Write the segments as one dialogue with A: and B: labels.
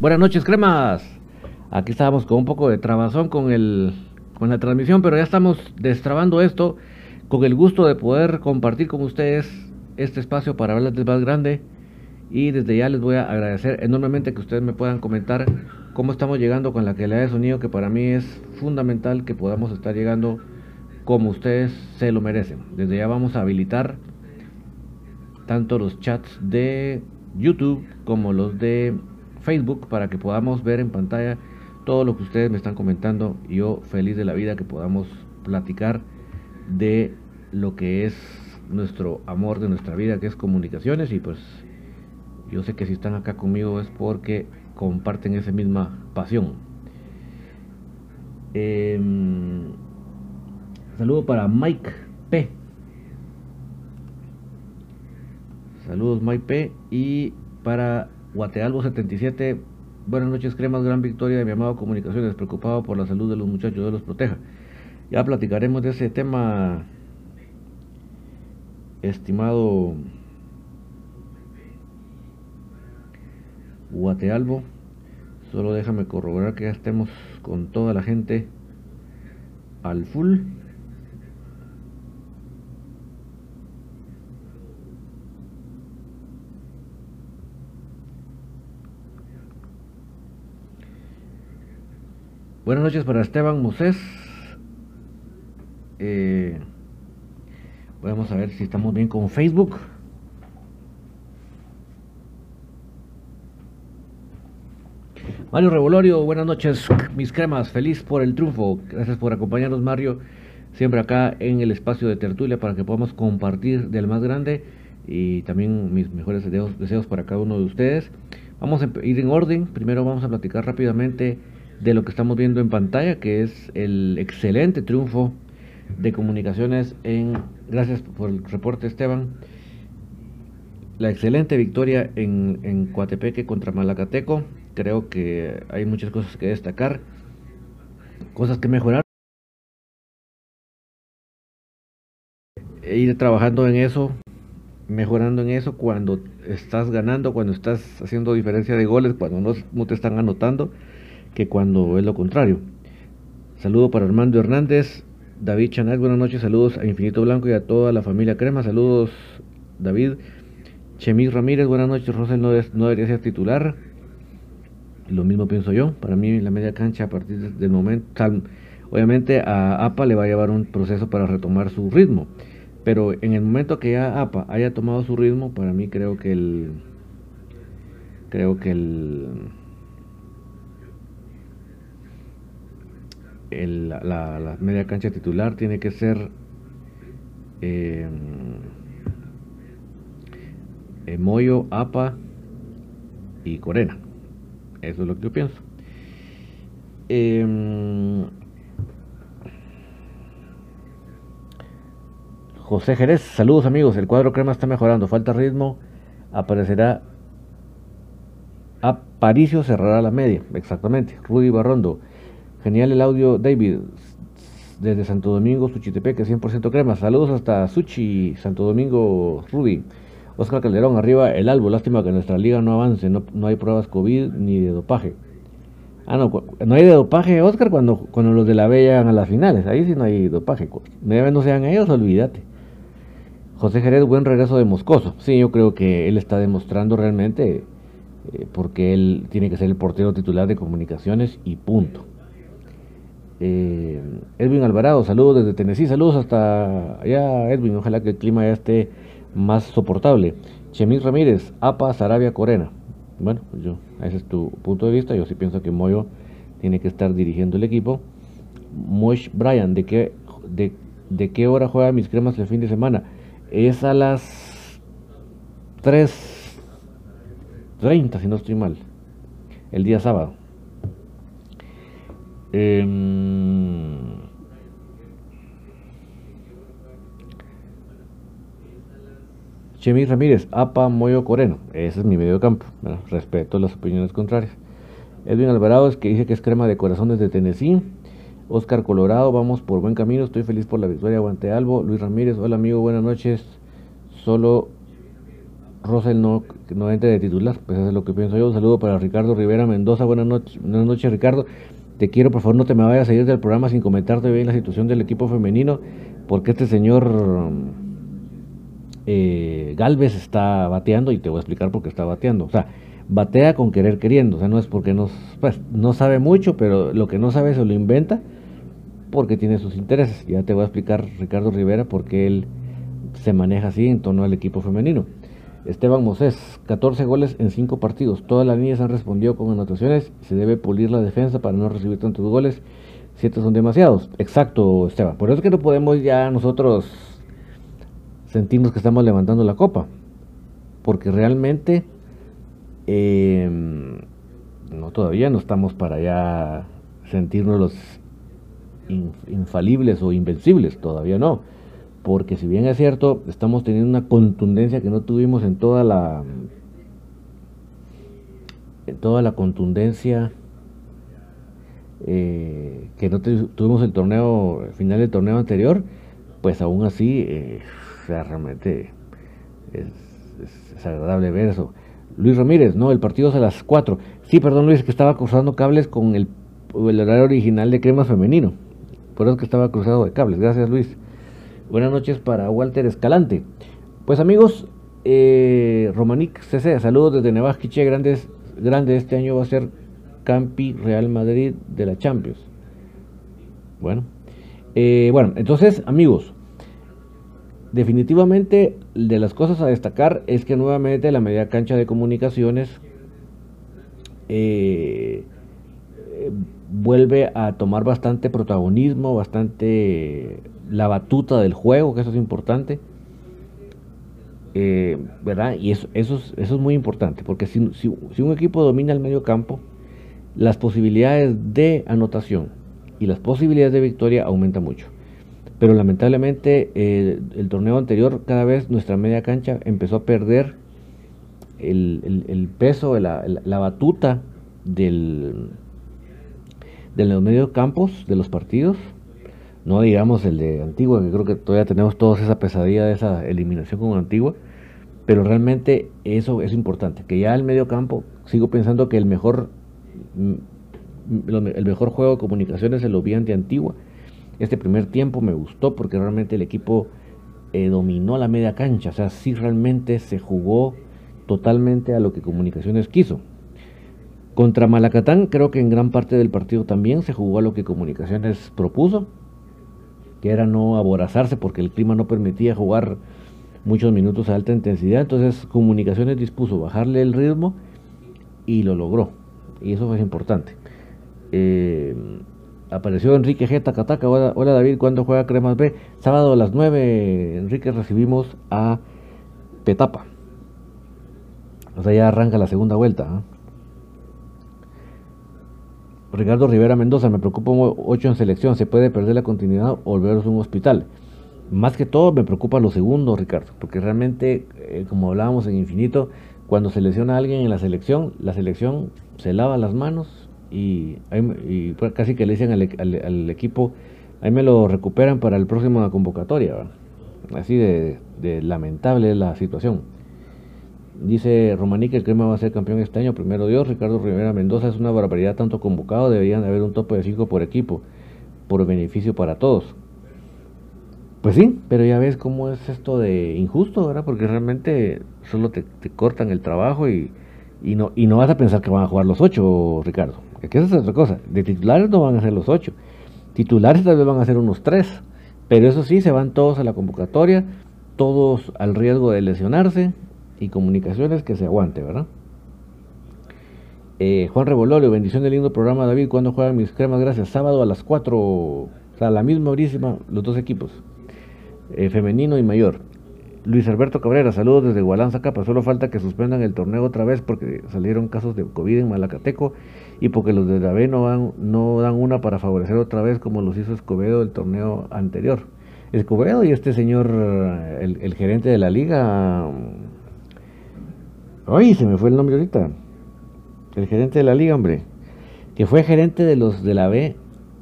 A: Buenas noches, cremas. Aquí estábamos con un poco de trabazón con, el, con la transmisión, pero ya estamos destrabando esto con el gusto de poder compartir con ustedes este espacio para hablar del más grande. Y desde ya les voy a agradecer enormemente que ustedes me puedan comentar cómo estamos llegando con la calidad de sonido, que para mí es fundamental que podamos estar llegando como ustedes se lo merecen. Desde ya vamos a habilitar tanto los chats de YouTube como los de Facebook para que podamos ver en pantalla todo lo que ustedes me están comentando. Yo feliz de la vida que podamos platicar de lo que es nuestro amor de nuestra vida, que es comunicaciones. Y pues yo sé que si están acá conmigo es porque comparten esa misma pasión. Em, saludo para Mike P. Saludos Mike P. Y para Guatealbo 77, buenas noches, cremas, gran victoria de mi amado Comunicaciones, preocupado por la salud de los muchachos, Dios los proteja. Ya platicaremos de ese tema, estimado Guatealbo. Solo déjame corroborar que ya estemos con toda la gente al full. Buenas noches para Esteban Moses. Eh, vamos a ver si estamos bien con Facebook. Mario Revolorio, buenas noches, mis cremas, feliz por el triunfo. Gracias por acompañarnos, Mario, siempre acá en el espacio de tertulia para que podamos compartir del más grande y también mis mejores deseos, deseos para cada uno de ustedes. Vamos a ir en orden. Primero vamos a platicar rápidamente de lo que estamos viendo en pantalla, que es el excelente triunfo de comunicaciones en, gracias por el reporte Esteban, la excelente victoria en, en Coatepeque contra Malacateco. Creo que hay muchas cosas que destacar, cosas que mejorar. E ir trabajando en eso, mejorando en eso cuando estás ganando, cuando estás haciendo diferencia de goles, cuando no, no te están anotando que cuando es lo contrario. Saludo para Armando Hernández, David Chanel, buenas noches, saludos a Infinito Blanco y a toda la familia Crema, saludos David. Chemis Ramírez, buenas noches, Rosel no, no debería ser titular. Lo mismo pienso yo, para mí la media cancha a partir del momento, obviamente a APA le va a llevar un proceso para retomar su ritmo, pero en el momento que ya APA haya tomado su ritmo, para mí creo que el creo que el la, media cancha titular tiene que ser eh, eh, Moyo, Apa y Corena. Eso es lo que yo pienso. Eh, José Jerez, saludos amigos. El cuadro crema está mejorando. Falta ritmo. Aparecerá Aparicio cerrará la media. Exactamente. Rudy Barrondo. Genial el audio, David. Desde Santo Domingo, Suchitepeque, 100% crema. Saludos hasta Suchi, Santo Domingo, Rudy. Oscar Calderón, arriba el albo. Lástima que nuestra liga no avance. No, no hay pruebas COVID ni de dopaje. Ah, no, no hay de dopaje, Oscar, cuando, cuando los de la B llegan a las finales. Ahí sí no hay dopaje. Deben no sean ellos, olvídate. José Jerez, buen regreso de Moscoso. Sí, yo creo que él está demostrando realmente eh, porque él tiene que ser el portero titular de comunicaciones y punto. Eh, Edwin Alvarado, saludos desde Tennessee, saludos hasta allá, Edwin, ojalá que el clima ya esté más soportable. Chemis Ramírez, APA, Sarabia, Corena. Bueno, pues yo, ese es tu punto de vista, yo sí pienso que Moyo tiene que estar dirigiendo el equipo. Mosh Bryan, ¿de qué, de, ¿de qué hora juega mis cremas el fin de semana? Es a las 3.30, si no estoy mal, el día sábado. Eh, Chemi Ramírez, APA Moyo Coreno. Ese es mi medio campo. respeto las opiniones contrarias. Edwin Alvarado es que dice que es crema de corazón desde Tennessee. Oscar Colorado, vamos por buen camino. Estoy feliz por la victoria. Aguante Albo. Luis Ramírez, hola amigo, buenas noches. Solo Rosel no, no entre de titular, pues eso es lo que pienso yo. Un saludo para Ricardo Rivera Mendoza, buenas noches, buenas noches Ricardo. Te quiero, por favor, no te me vayas a ir del programa sin comentarte bien la situación del equipo femenino, porque este señor eh, Galvez está bateando y te voy a explicar por qué está bateando. O sea, batea con querer queriendo, o sea, no es porque no, pues, no sabe mucho, pero lo que no sabe se lo inventa porque tiene sus intereses. Ya te voy a explicar, Ricardo Rivera, por qué él se maneja así en torno al equipo femenino. Esteban Mosés, 14 goles en 5 partidos. Todas las líneas han respondido con anotaciones. Se debe pulir la defensa para no recibir tantos goles. Siete son demasiados. Exacto, Esteban. Por eso es que no podemos ya nosotros sentirnos que estamos levantando la copa. Porque realmente em, no todavía no estamos para ya sentirnos los infalibles o invencibles. Todavía no porque si bien es cierto, estamos teniendo una contundencia que no tuvimos en toda la en toda la contundencia eh, que no tuvimos el torneo el final del torneo anterior, pues aún así eh, realmente es, agradable ver eso. Luis Ramírez, no, el partido es a las 4. Sí, perdón Luis, que estaba cruzando cables con el, el horario original de crema femenino. Por eso que estaba cruzado de cables. Gracias Luis. Buenas noches para Walter Escalante. Pues amigos, eh, Romanic CC, saludos desde Nevasquiche, grandes, grande este año va a ser Campi Real Madrid de la Champions. Bueno, eh, bueno, entonces amigos, definitivamente de las cosas a destacar es que nuevamente la media cancha de comunicaciones eh, vuelve a tomar bastante protagonismo, bastante la batuta del juego, que eso es importante. Eh, ¿Verdad? Y eso, eso, es, eso es muy importante, porque si, un equipo domina el medio campo, las posibilidades de anotación y las posibilidades de victoria aumentan mucho. Pero lamentablemente el torneo anterior, cada vez nuestra media cancha empezó a perder el, peso, la, la, batuta del, de los medios campos de los partidos no digamos el de Antigua, que creo que todavía tenemos todos esa pesadilla de esa eliminación con Antigua, pero realmente eso es importante, que ya el medio campo, sigo pensando que el mejor, mm, el mejor juego de comunicaciones se lo vi ante Antigua. Este primer tiempo me gustó porque realmente el equipo eh, dominó la media cancha, o sea, sí realmente se jugó totalmente a lo que Comunicaciones quiso. Contra Malacatán creo que en gran parte del partido también se jugó a lo que Comunicaciones propuso que era no aborazarse porque el clima no permitía jugar muchos minutos a alta intensidad. Entonces Comunicaciones dispuso bajarle el ritmo y lo logró. Y eso fue importante. Eh, apareció Enrique G. Tacataca. Hola, David, ¿cuándo juega Cremas B? Sábado a las 9, Enrique, recibimos a Petapa. O sea, ya arranca la segunda vuelta. ¿ah? Ricardo Rivera Mendoza, me preocupa 8 en selección, se puede perder la continuidad o a un hospital. Más que todo me preocupa lo segundo, Ricardo, porque realmente, eh, como hablábamos en Infinito, cuando se lesiona a alguien en la selección, la selección se lava las manos y, casi que le dicen al, equipo, ahí me lo recuperan para el próximo convocatoria. Así de, de lamentable es la situación. Dice Romaní que el Crema va a ser campeón este año, primero Dios. Ricardo Rivera Mendoza es una barbaridad tanto convocado, deberían haber un tope de 5 por equipo, por beneficio para todos. Pues sí, pero ya ves cómo es esto de injusto, ¿verdad? Porque realmente solo te, cortan el trabajo y, no, y no vas a pensar que van a jugar los 8, Ricardo. Que esa es otra cosa. De titulares no van a ser los 8. Titulares tal vez van a ser unos 3. Pero eso sí, se van todos a la convocatoria, todos al riesgo de lesionarse, y comunicaciones que se aguante, ¿verdad? Eh, Juan Revolorio, bendición del lindo programa, David. ¿Cuándo juegan mis cremas? Gracias. Sábado a las 4, o sea, la misma horísima, los dos equipos, eh, femenino y mayor. Luis Alberto Cabrera, saludos desde Gualanza Capa. Solo falta que suspendan el torneo otra vez porque salieron casos de COVID en Malacateco y porque los de la no, van, no dan una para favorecer otra vez como los hizo Escobedo el torneo anterior. Escobedo y este señor, el gerente de la liga, Ay, se me fue el nombre ahorita. El gerente de la liga, hombre. Que fue gerente de los de la B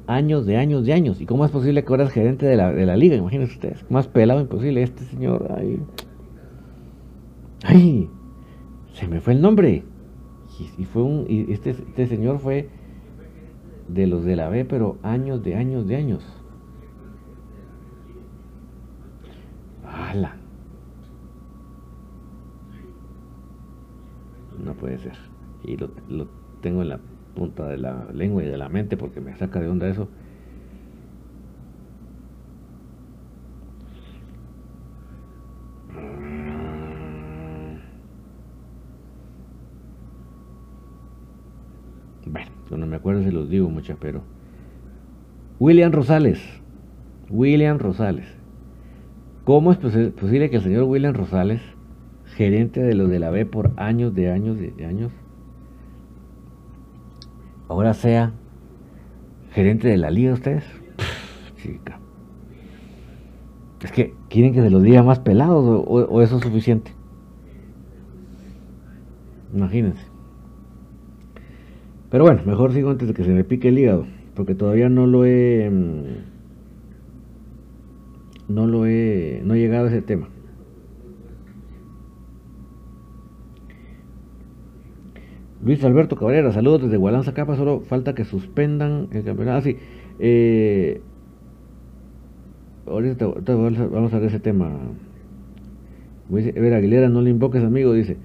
A: años, de años, de años. ¿Y cómo es posible que ahora es gerente de la, de la liga? Imagínense ustedes. Más pelado imposible este señor. Ay. Ay, se me fue el nombre. Y, fue un, y este, este señor fue de los de la B, pero años de años de años. ¡Hala! No puede ser. Y lo, tengo en la punta de la lengua y de la mente porque me saca de onda eso. Bueno, cuando me acuerdo se los digo muchas, pero... William Rosales. William Rosales. ¿Cómo es posible que el señor William Rosales, gerente de los de la B por años de años de años, ahora sea gerente de la liga ustedes? chica. Es que quieren que se los diga más pelados o, eso es suficiente. Imagínense. Pero bueno, mejor sigo antes de que se me pique el hígado, porque todavía no lo he mm, no lo he no he llegado a ese tema. Luis Alberto Cabrera, saludos desde Gualanza Capa, solo falta que suspendan el campeonato. Ah, sí. Eh, ahorita vamos a ver ese tema. Ever Aguilera, no le invoques amigo, dice.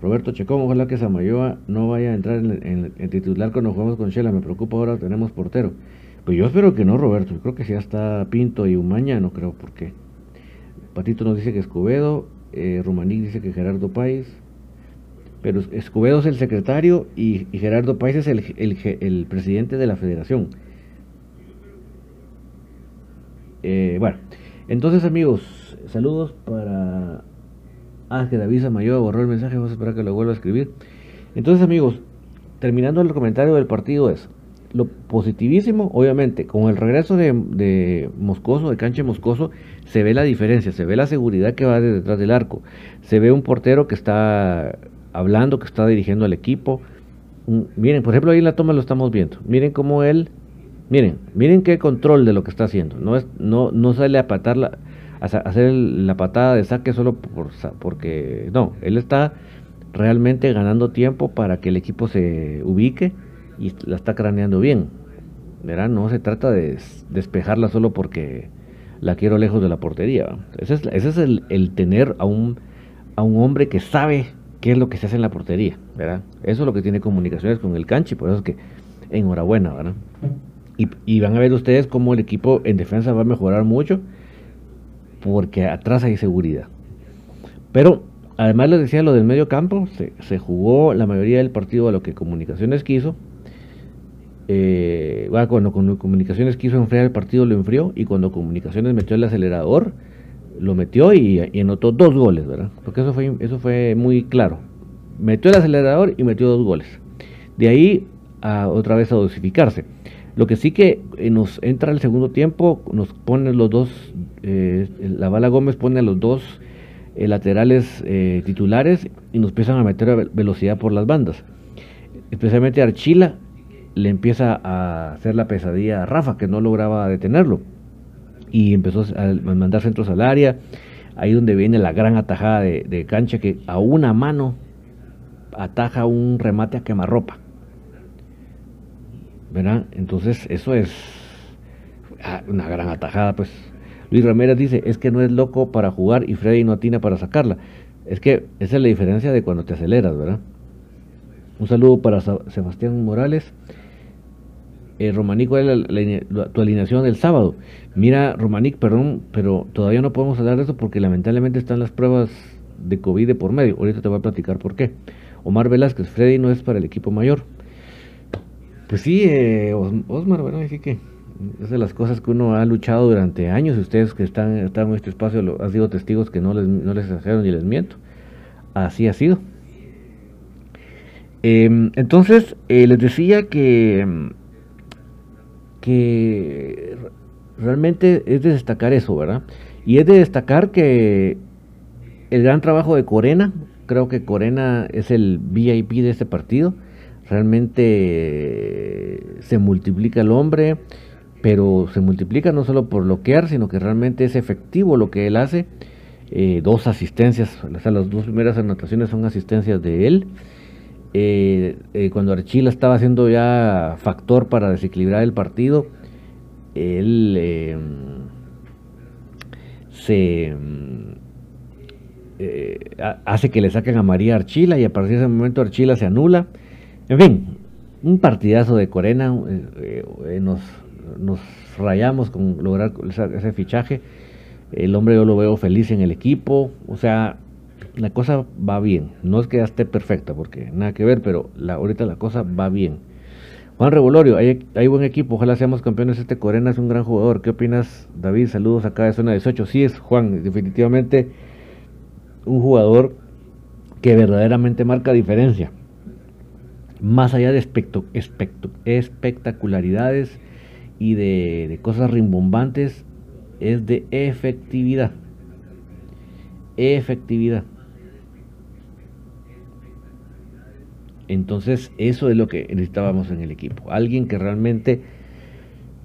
A: Roberto Checón, ojalá que Samayoa no vaya a entrar en, titular cuando jugamos con Shela, me preocupa ahora, tenemos portero. Pues yo espero que no, Roberto, yo creo que si ya está Pinto y Umaña, no creo por qué. Patito nos dice que Escobedo, eh, Romaní dice que Gerardo País, pero Escobedo es el secretario y, Gerardo País es el, presidente de la federación. Eh, bueno, entonces amigos, saludos para Ángel David Mayor, borró el mensaje, vamos a esperar que lo vuelva a escribir. Entonces amigos, terminando el comentario del partido es, lo positivísimo, obviamente, con el regreso de, de, Moscoso, de Canche Moscoso, se ve la diferencia, se ve la seguridad que va detrás del arco, se ve un portero que está hablando, que está dirigiendo al equipo. Miren, por ejemplo, ahí en la toma lo estamos viendo. Miren cómo él, miren, miren qué control de lo que está haciendo. No es, no, no sale a patar la, hacer la patada de saque solo por, porque no, él está realmente ganando tiempo para que el equipo se ubique y la está craneando bien. Verán, no se trata de despejarla solo porque la quiero lejos de la portería. Ese es, ese es el, el, tener a un, a un hombre que sabe qué es lo que se hace en la portería, ¿verdad? Eso es lo que tiene comunicaciones con el canchi, por eso es que enhorabuena, ¿verdad? Y, van a ver ustedes cómo el equipo en defensa va a mejorar mucho, porque atrás hay seguridad. Pero además les decía lo del medio campo, se, jugó la mayoría del partido a lo que comunicaciones quiso. Eh, cuando comunicaciones quiso enfriar el partido lo enfrió y cuando comunicaciones metió el acelerador, lo metió y, anotó dos goles, ¿verdad? Porque eso fue, eso fue muy claro. Metió el acelerador y metió dos goles. De ahí a otra vez a dosificarse. Lo que sí que eh, nos entra el segundo tiempo, nos pone los dos, eh, la bala Gómez pone a los dos eh, laterales titulares y nos empiezan a meter velocidad por las bandas. Especialmente Archila le empieza a hacer la pesadilla a Rafa, que no lograba detenerlo y empezó a mandar centros al área. Ahí donde viene la gran atajada de, cancha que a una mano ataja un remate a quemarropa. ¿Verdad? Entonces eso es ah, una gran atajada, pues. Luis Ramírez dice, es que no es loco para jugar y Freddy no atina para sacarla. Es que esa es la diferencia de cuando te aceleras, ¿verdad? Un saludo para Sebastián Morales eh, Romanic, ¿cuál es tu alineación del sábado? Mira, Romanic, perdón, pero todavía no podemos hablar de eso porque lamentablemente están las pruebas de COVID de por medio. Ahorita te voy a platicar por qué. Omar Velázquez, Freddy no es para el equipo mayor. Pues sí, eh, Osmar, bueno, así que es de las cosas que uno ha luchado durante años. Ustedes que están, están en este espacio lo, han sido testigos que no les, no les exagero ni les miento. Así ha sido. Em, entonces, eh, les decía que em, que realmente es de destacar eso, ¿verdad? Y es de destacar que el gran trabajo de Corena, creo que Corena es el VIP de este partido, realmente se multiplica el hombre, pero se multiplica no solo por bloquear, sino que realmente es efectivo lo que él hace eh, dos asistencias, o sea, las dos primeras anotaciones son asistencias de él. Eh, eh, cuando Archila estaba haciendo ya factor para desequilibrar el partido, él em, se em, hace que le saquen a María Archila y a partir de ese momento Archila se anula. En fin, un partidazo de Corena, nos, nos rayamos con lograr ese fichaje. El hombre yo lo veo feliz en el equipo. O sea, la cosa va bien. No es que ya esté perfecta, porque nada que ver, pero la, ahorita la cosa va bien. Juan Revolorio, hay, buen equipo, ojalá seamos campeones. Este Corena es un gran jugador. ¿Qué opinas, David? Saludos acá de zona 18. Sí, es Juan, definitivamente un jugador que verdaderamente marca diferencia. Más allá de espectacularidades y de cosas rimbombantes, es de efectividad. Efectividad. Entonces, eso es lo que necesitábamos en el equipo. Alguien que realmente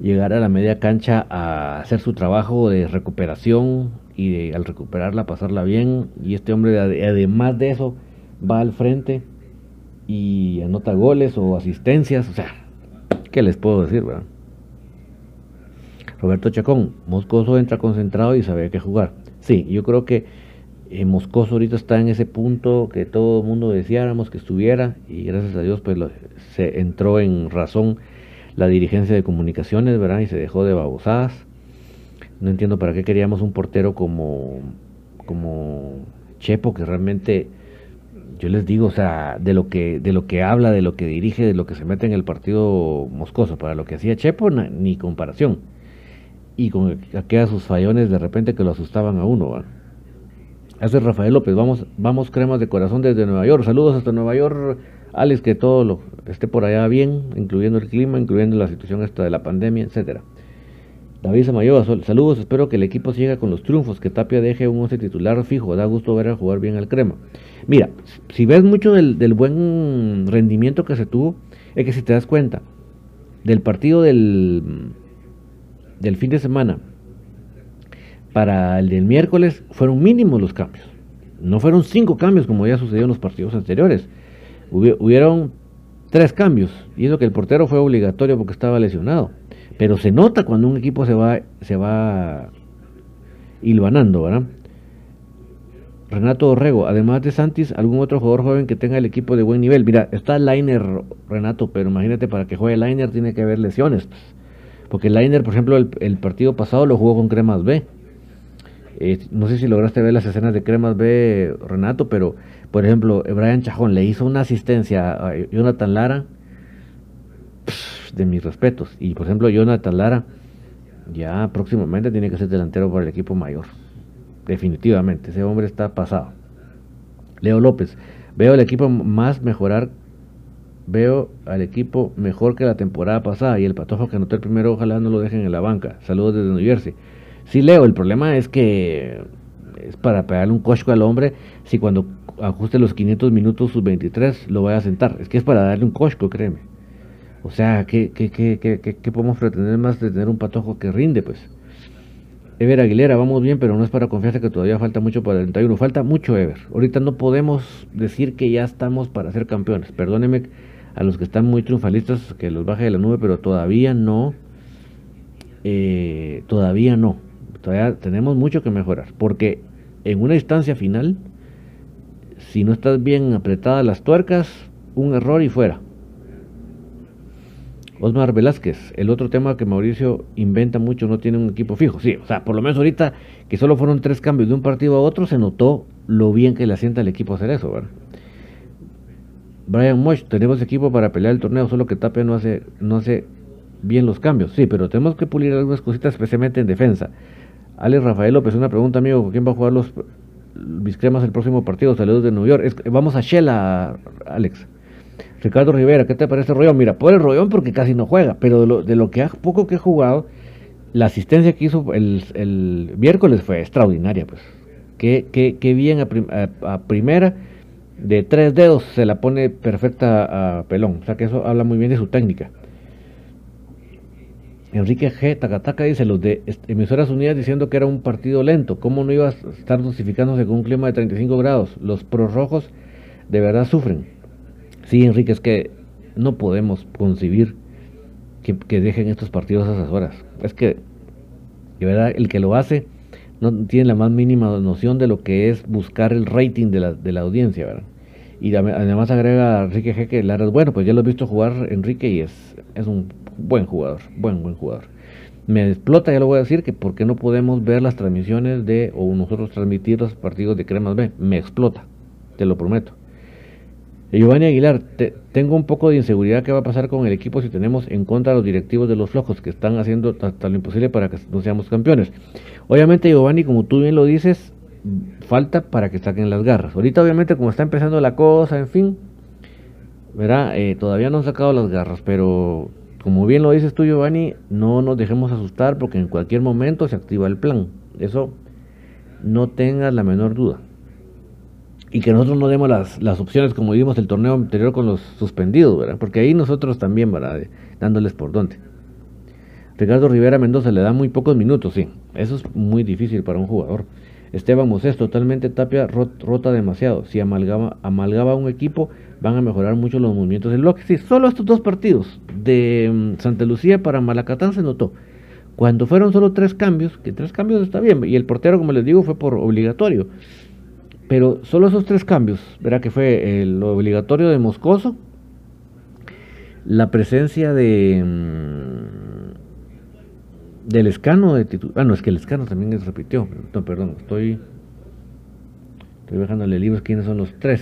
A: llegara a la media cancha a hacer su trabajo de recuperación y de, al recuperarla pasarla bien. Y este hombre, además de eso, va al frente y anota goles o asistencias. O sea, ¿qué les puedo decir, verdad? Roberto Chacón, Moscoso entra concentrado y sabe qué jugar. Sí, yo creo que eh, Moscoso ahorita está en ese punto que todo el mundo deseáramos que estuviera y gracias a Dios pues se entró en razón la dirigencia de comunicaciones, ¿verdad? Y se dejó de babosadas. No entiendo para qué queríamos un portero como, como Chepo, que realmente, yo les digo, o sea, de lo que, de lo que habla, de lo que dirige, de lo que se mete en el partido moscoso, para lo que hacía Chepo, ni comparación y con aquellos sus fallones de repente que lo asustaban a uno. Hace Rafael López, vamos, vamos cremas de corazón desde Nueva York. Saludos hasta Nueva York, Alex, que todo lo esté por allá bien, incluyendo el clima, incluyendo la situación esta de la pandemia, etcétera. David Samayoa, saludos, espero que el equipo siga con los triunfos, que Tapia deje un 11 titular fijo, da gusto ver a jugar bien al crema. Mira, si ves mucho del, buen rendimiento que se tuvo, es que si te das cuenta, del partido del fin de semana para el del miércoles fueron mínimos los cambios. No fueron cinco cambios como ya sucedió en los partidos anteriores. hubieron tres cambios. Y eso que el portero fue obligatorio porque estaba lesionado. Pero se nota cuando un equipo se va, se va hilvanando, ¿verdad? Renato Orrego, además de Santis, algún otro jugador joven que tenga el equipo de buen nivel. Mira, está Liner, Renato, pero imagínate, para que juegue Liner tiene que haber lesiones. Pues. Porque Liner, por ejemplo, el, partido pasado lo jugó con Cremas B. Eh, no sé si lograste ver las escenas de Cremas B, Renato, pero por ejemplo, Brian Chajón le hizo una asistencia a Jonathan Lara, de mis respetos. Y por ejemplo, Jonathan Lara ya próximamente tiene que ser delantero para el equipo mayor. Definitivamente, ese hombre está pasado. Leo López, veo el equipo más mejorar Veo al equipo mejor que la temporada pasada y el patojo que anotó el primero ojalá no lo dejen en la banca. Saludos desde New Jersey. Sí, Leo, el problema es que es para pegarle un cosco al hombre si cuando ajuste los 500 minutos sus 23 lo vaya a sentar. Es que es para darle un cosco, créeme. O sea, ¿qué, qué, qué, qué, podemos pretender más de tener un patojo que rinde? Pues. Ever Aguilera, vamos bien, pero no es para confiarse que todavía falta mucho para el 31. Falta mucho, Ever. Ahorita no podemos decir que ya estamos para ser campeones. Perdóneme a los que están muy triunfalistas que los baje de la nube, pero todavía no, eh, todavía no, todavía tenemos mucho que mejorar, porque en una instancia final, si no estás bien apretadas las tuercas, un error y fuera. Osmar Velázquez, el otro tema que Mauricio inventa mucho, no tiene un equipo fijo. Sí, o sea, por lo menos ahorita que solo fueron tres cambios de un partido a otro, se notó lo bien que le asienta al equipo hacer eso, ¿verdad? Brian Mosh, tenemos equipo para pelear el torneo, solo que Tapia no hace, no hace bien los cambios. Sí, pero tenemos que pulir algunas cositas, especialmente en defensa. Alex Rafael López, una pregunta, amigo, ¿quién va a jugar los Biscremas el próximo partido? Saludos de New York. vamos a Shela, Alex. Ricardo Rivera, ¿qué te parece Rollón? Mira, por el Rollón porque casi no juega, pero de lo, de lo que ha, poco que ha jugado, la asistencia que hizo el, el miércoles fue extraordinaria, pues. Qué, qué, qué bien a primera de tres dedos se la pone perfecta a Pelón. O sea que eso habla muy bien de su técnica. Enrique G. Takataka dice, los de emisoras unidas diciendo que era un partido lento, ¿cómo no iba a estar dosificándose con un clima de 35 grados? Los prorrojos de verdad sufren. Sí, Enrique, es que no podemos concebir que, dejen estos partidos a esas horas. Es que, de verdad, el que lo hace no tiene la más mínima noción de lo que es buscar el rating de la, de la audiencia, ¿verdad? Y además agrega Enrique G. que Lara bueno, pues ya lo he visto jugar Enrique y es, es un buen jugador, buen, buen jugador. Me explota, ya lo voy a decir, que por qué no podemos ver las transmisiones de, o nosotros transmitir los partidos de Cremas B. Me explota, te lo prometo. Giovanni Aguilar, tengo un poco de inseguridad qué va a pasar con el equipo si tenemos en contra a los directivos de los flojos que están haciendo hasta lo imposible para que no seamos campeones. Obviamente, Giovanni, como tú bien lo dices, falta para que saquen las garras. Ahorita, obviamente, como está empezando la cosa, en fin, verá, eh, todavía no han sacado las garras, pero como bien lo dices tú, Giovanni, no nos dejemos asustar porque en cualquier momento se activa el plan. Eso no tengas la menor duda. Y que nosotros no demos las, las opciones como dimos el torneo anterior con los suspendidos, ¿verdad? Porque ahí nosotros también, ¿verdad? Dándoles por dónde. Ricardo Rivera Mendoza le da muy pocos minutos, sí. Eso es muy difícil para un jugador. Esteban Mosés, totalmente Tapia rota demasiado. Si amalgaba, amalgaba un equipo, van a mejorar mucho los movimientos del bloque. Sí, solo estos dos partidos de mm, Santa Lucía para Malacatán se notó. Cuando fueron solo tres cambios, que tres cambios está bien, y el portero, como les digo, fue por obligatorio. Pero solo esos tres cambios, verá que fue el obligatorio de Moscoso, la presencia de mm, del escano de titular. Ah, no, es que el escano también se repitió. No, perdón, estoy. Estoy dejándole libros quiénes son los tres.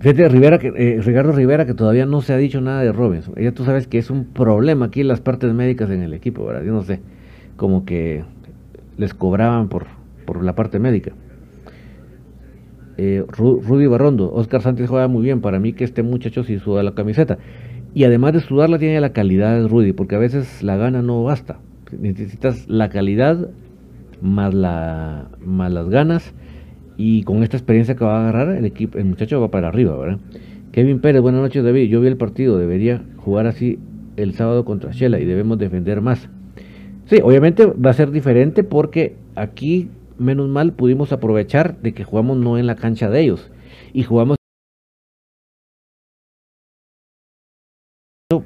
A: Fíjate, Rivera, que, eh, Ricardo Rivera, que todavía no se ha dicho nada de Robinson. Ella tú sabes que es un problema aquí en las partes médicas en el equipo, ¿verdad? Yo no sé, como que les cobraban por, por la parte médica. Eh, Rudy Barrondo, Oscar Sánchez juega muy bien. Para mí que este muchacho sí suda la camiseta. Y además de sudarla tiene la calidad de Rudy, porque a veces la gana no basta. Necesitas la calidad más, la, más las ganas. Y con esta experiencia que va a agarrar, el equipo, el muchacho va para arriba, ¿verdad? Kevin Pérez, buenas noches David. Yo vi el partido, debería jugar así el sábado contra Shela y debemos defender más. Sí, obviamente va a ser diferente porque aquí menos mal pudimos aprovechar de que jugamos no en la cancha de ellos y jugamos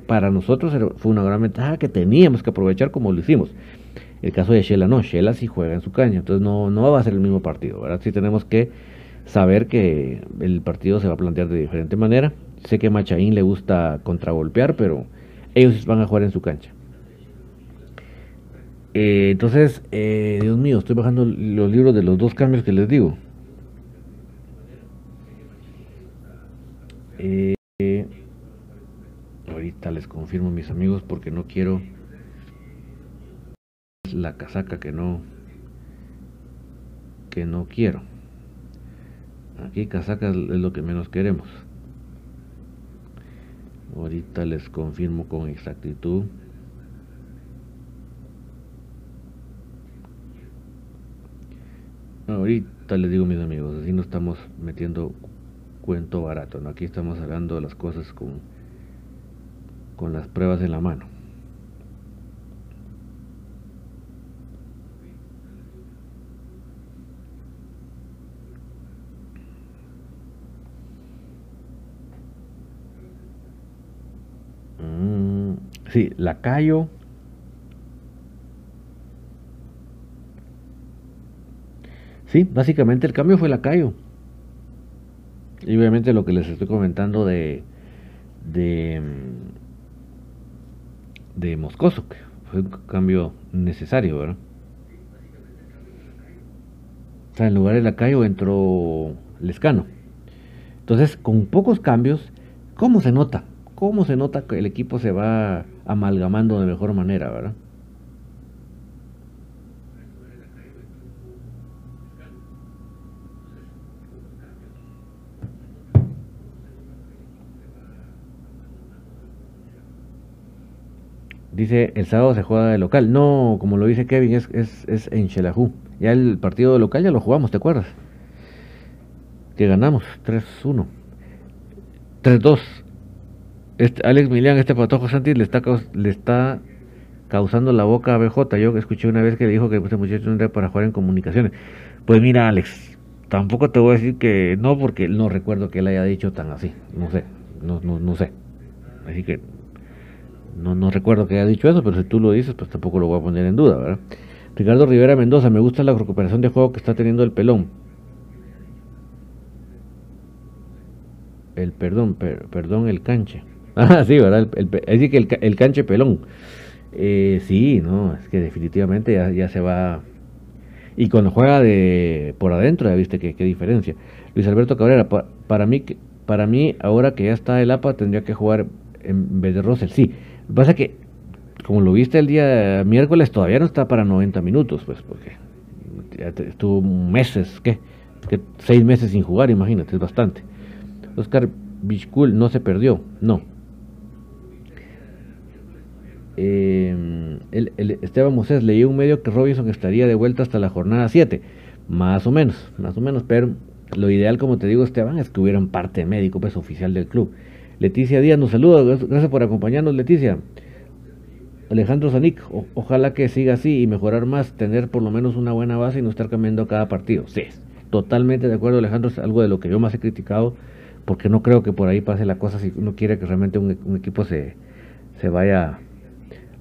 A: para nosotros fue una gran ventaja que teníamos que aprovechar como lo hicimos. El caso de Shela no, Shela sí juega en su cancha, entonces no, no va a ser el mismo partido, ¿verdad? Sí tenemos que saber que el partido se va a plantear de diferente manera. Sé que Machaín le gusta contragolpear, pero ellos van a jugar en su cancha. Eh, entonces, eh, Dios mío, estoy bajando los libros de los dos cambios que les digo. Eh, ahorita les confirmo mis amigos porque no quiero la casaca que no que no quiero. Aquí casacas es lo que menos queremos. Ahorita les confirmo con exactitud. Ahorita les digo mis amigos, así no estamos metiendo cuento barato, ¿no? Aquí estamos hablando las cosas con, con las pruebas en la mano. Mm, sí, Lacayo Sí, básicamente el cambio fue Lacayo. Y obviamente lo que les estoy comentando de de, de Moscoso, que fue un cambio necesario, ¿verdad? O sea, en lugar de Lacayo entró Lescano. Entonces, con pocos cambios, ¿cómo se nota? ¿Cómo se nota que el equipo se va amalgamando de mejor manera, verdad? Dice, el sábado se juega de local. No, como lo dice Kevin, es, es, en Xelajú. Ya el partido de local ya lo jugamos, ¿te acuerdas? Que ganamos 3-1. 3-2. Este, Alex Milian, este patojo Santi le está, le está causando la boca a BJ. Yo escuché una vez que dijo que este muchacho no era para jugar en comunicaciones. Pues mira, Alex, tampoco te voy a decir que no, porque no recuerdo que él haya dicho tan así. No sé, no, no, no sé. Así que no, no recuerdo que haya dicho eso, pero si tú lo dices, pues tampoco lo voy a poner en duda, ¿verdad? Ricardo Rivera Mendoza, me gusta la recuperación de juego que está teniendo el pelón. El perdón, perdón, el canche. Ah, sí, ¿verdad? El, decir, que el, el canche pelón. Eh, sí, no, es que definitivamente ya, se va. Y cuando juega de por adentro, ya viste qué diferencia. Luis Alberto Cabrera, para, mí, para mí, ahora que ya está el APA, tendría que jugar en vez de Russell. Sí, lo que pasa es que, como lo viste el día miércoles, todavía no está para 90 minutos, pues, porque estuvo meses, ¿qué? Seis meses sin jugar, imagínate, es bastante. Oscar Bichkul no se perdió, no, eh, el, Esteban Moses leí un medio que Robinson estaría de vuelta hasta la jornada 7, más o menos, más o menos, pero lo ideal, como te digo, Esteban, es que hubiera un parte médico pues, oficial del club. Leticia Díaz nos saluda, gracias por acompañarnos, Leticia. Alejandro Zanik, ojalá que siga así y mejorar más, tener por lo menos una buena base y no estar cambiando cada partido. Sí, totalmente de acuerdo, Alejandro, es algo de lo que yo más he criticado, porque no creo que por ahí pase la cosa si uno quiere que realmente un, un equipo se, se vaya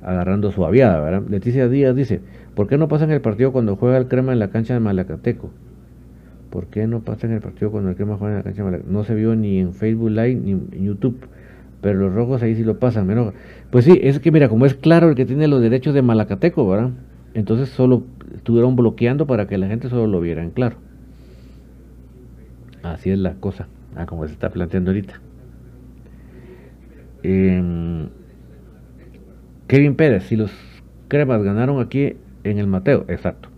A: agarrando su aviada, ¿verdad? Leticia Díaz dice, ¿por qué no pasa en el partido cuando juega el crema en la cancha de Malacateco? ¿Por qué no pasa en el partido cuando el crema juega en la cancha de? No se vio ni en Facebook Live ni en YouTube, pero los rojos ahí sí lo pasan, menos. Pues sí, es que mira, como es claro el que tiene los derechos de Malacateco, ¿verdad? Entonces solo estuvieron bloqueando para que la gente solo lo viera claro. Así es la cosa, ah, como se está planteando ahorita. Eh, Kevin Pérez, si los cremas ganaron aquí en el Mateo, exacto.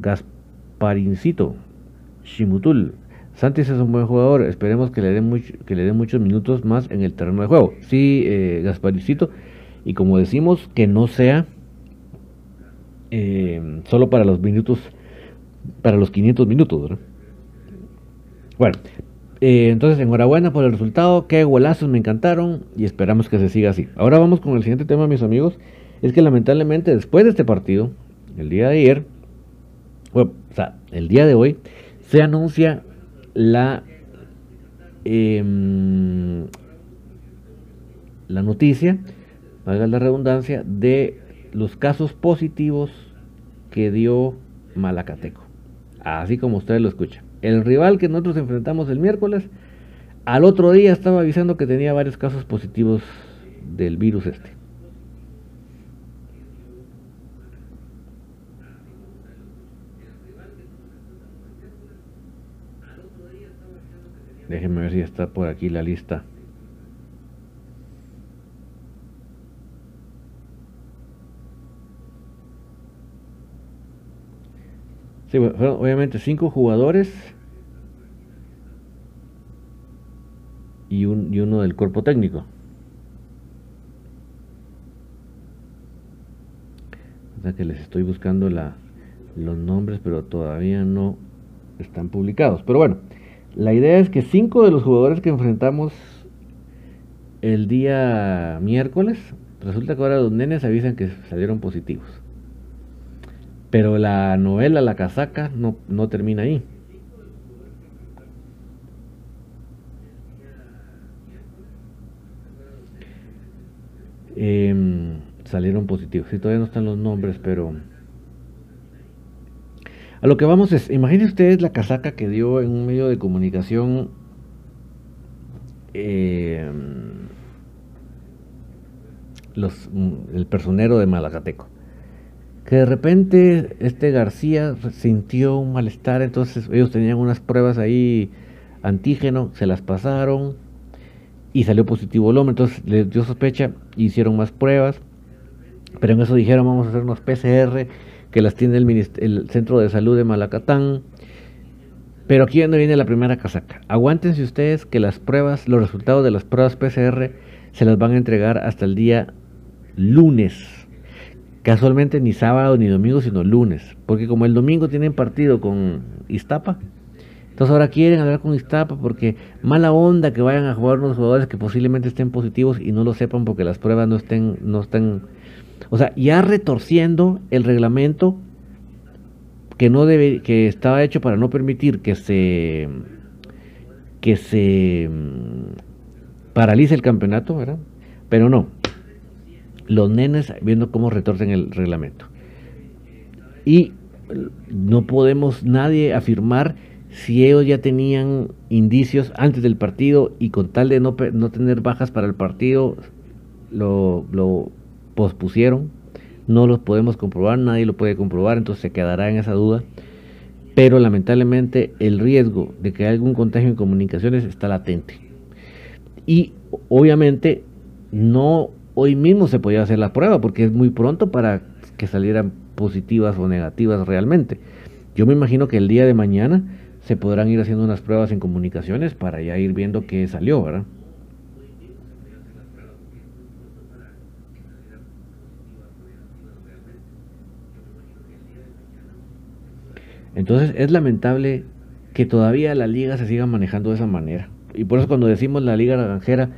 A: Gasparincito, Shimutul. Santis es un buen jugador, esperemos que le den que le den muchos minutos más en el terreno de juego. Sí, eh, Gasparincito, y como decimos, que no sea eh, solo para los minutos, para los 500 minutos. Bueno, eh, entonces, enhorabuena por el resultado. Qué golazos me encantaron y esperamos que se siga así. Ahora vamos con el siguiente tema, mis amigos. Es que lamentablemente después de este partido, el día de ayer, o sea, el día de hoy, se anuncia la, em, la noticia, valga la redundancia, de los casos positivos que dio Malacateco. Así como ustedes lo escuchan. El rival que nosotros enfrentamos el miércoles, al otro día estaba avisando que tenía varios casos positivos del virus este. Déjenme ver si está por aquí la lista. Sí, obviamente cinco jugadores y, un, y uno del cuerpo técnico. O sea que les estoy buscando la, los nombres, pero todavía no están publicados. Pero bueno, la idea es que cinco de los jugadores que enfrentamos el día miércoles, resulta que ahora los nenes avisan que salieron positivos. Pero la novela, la casaca, no, no termina ahí. Em, salieron positivos. Sí, todavía no están los nombres, pero... A lo que vamos es, imagínense ustedes la casaca que dio en un medio de comunicación em, los, el personero de Malacateco que de repente este García sintió un malestar, entonces ellos tenían unas pruebas ahí antígeno, se las pasaron y salió positivo el hombre, entonces les dio sospecha, hicieron más pruebas, pero en eso dijeron vamos a hacer unos PCR que las tiene el, Centro de Salud de Malacatán. Pero aquí donde viene la primera casaca. Aguántense ustedes que las pruebas, los resultados de las pruebas PCR se las van a entregar hasta el día lunes casualmente ni sábado ni domingo, sino lunes, porque como el domingo tienen partido con Iztapa, Entonces ahora quieren hablar con Iztapa porque mala onda que vayan a jugar unos jugadores que posiblemente estén positivos y no lo sepan porque las pruebas no estén, no estén, o sea, ya retorciendo el reglamento que no debe, que estaba hecho para no permitir que se, que se mm, paralice el campeonato, ¿verdad? Pero no, los nenes viendo cómo retorcen el reglamento. Y no podemos nadie afirmar si ellos ya tenían indicios antes del partido y con tal de no, no tener bajas para el partido, lo, lo, pospusieron. No los podemos comprobar, nadie lo puede comprobar, entonces se quedará en esa duda. Pero lamentablemente el riesgo de que haya algún contagio en comunicaciones está latente. Y obviamente no hoy mismo se podía hacer la prueba porque es muy pronto para que salieran positivas o negativas realmente. Yo me imagino que el día de mañana se podrán ir haciendo unas pruebas en comunicaciones para ya ir viendo qué salió, ¿verdad? Entonces es lamentable que todavía la liga se siga manejando de esa manera. Y por eso cuando decimos la liga granjera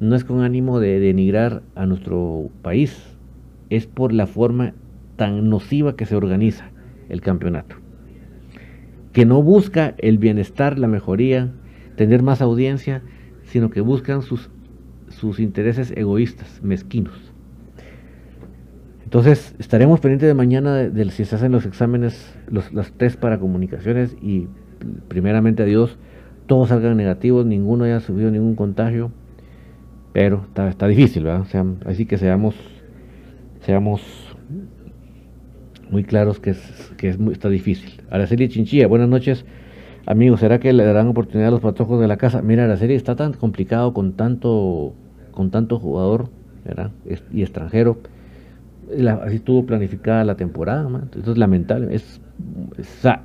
A: no es con ánimo de denigrar a nuestro país, es por la forma tan nociva que se organiza el campeonato que no busca el bienestar, la mejoría, tener más audiencia, sino que buscan sus, sus intereses egoístas, mezquinos. Entonces, estaremos pendientes de mañana de, si se hacen los exámenes, los, los test para comunicaciones y primeramente a Dios, todos salgan negativos, ninguno haya subido ningún contagio, pero está, difícil, ¿verdad? así que seamos, seamos muy claros que, es, que es muy, está difícil. Araceli Chinchilla, buenas noches. Amigos, ¿será que le darán oportunidad a los patojos de la casa? Mira, Araceli está tan complicado con tanto, con tanto jugador y extranjero. Así estuvo planificada la temporada, entonces es lamentable. Es,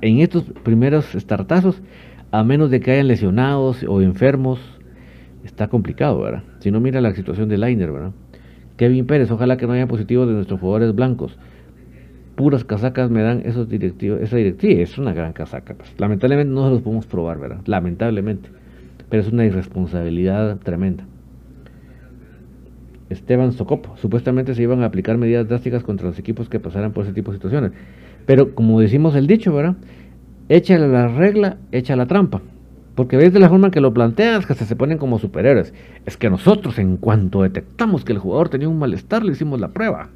A: en estos primeros estartazos, a menos de que hayan lesionados o enfermos, está complicado, ¿verdad? Si no, mira la situación de Liner, ¿verdad? Kevin Pérez, ojalá que no haya positivos de nuestros jugadores blancos puras casacas me dan esos directivos, esa directiva, es una gran casaca. Pues. Lamentablemente no se los podemos probar, ¿verdad? Lamentablemente. Pero es una irresponsabilidad tremenda. Esteban Socopo, supuestamente se iban a aplicar medidas drásticas contra los equipos que pasaran por ese tipo de situaciones. Pero como decimos el dicho, ¿verdad? Échale la regla, echa la trampa. Porque ves de la forma que lo planteas que se ponen como superhéroes. Es que nosotros en cuanto detectamos que el jugador tenía un malestar le hicimos la prueba.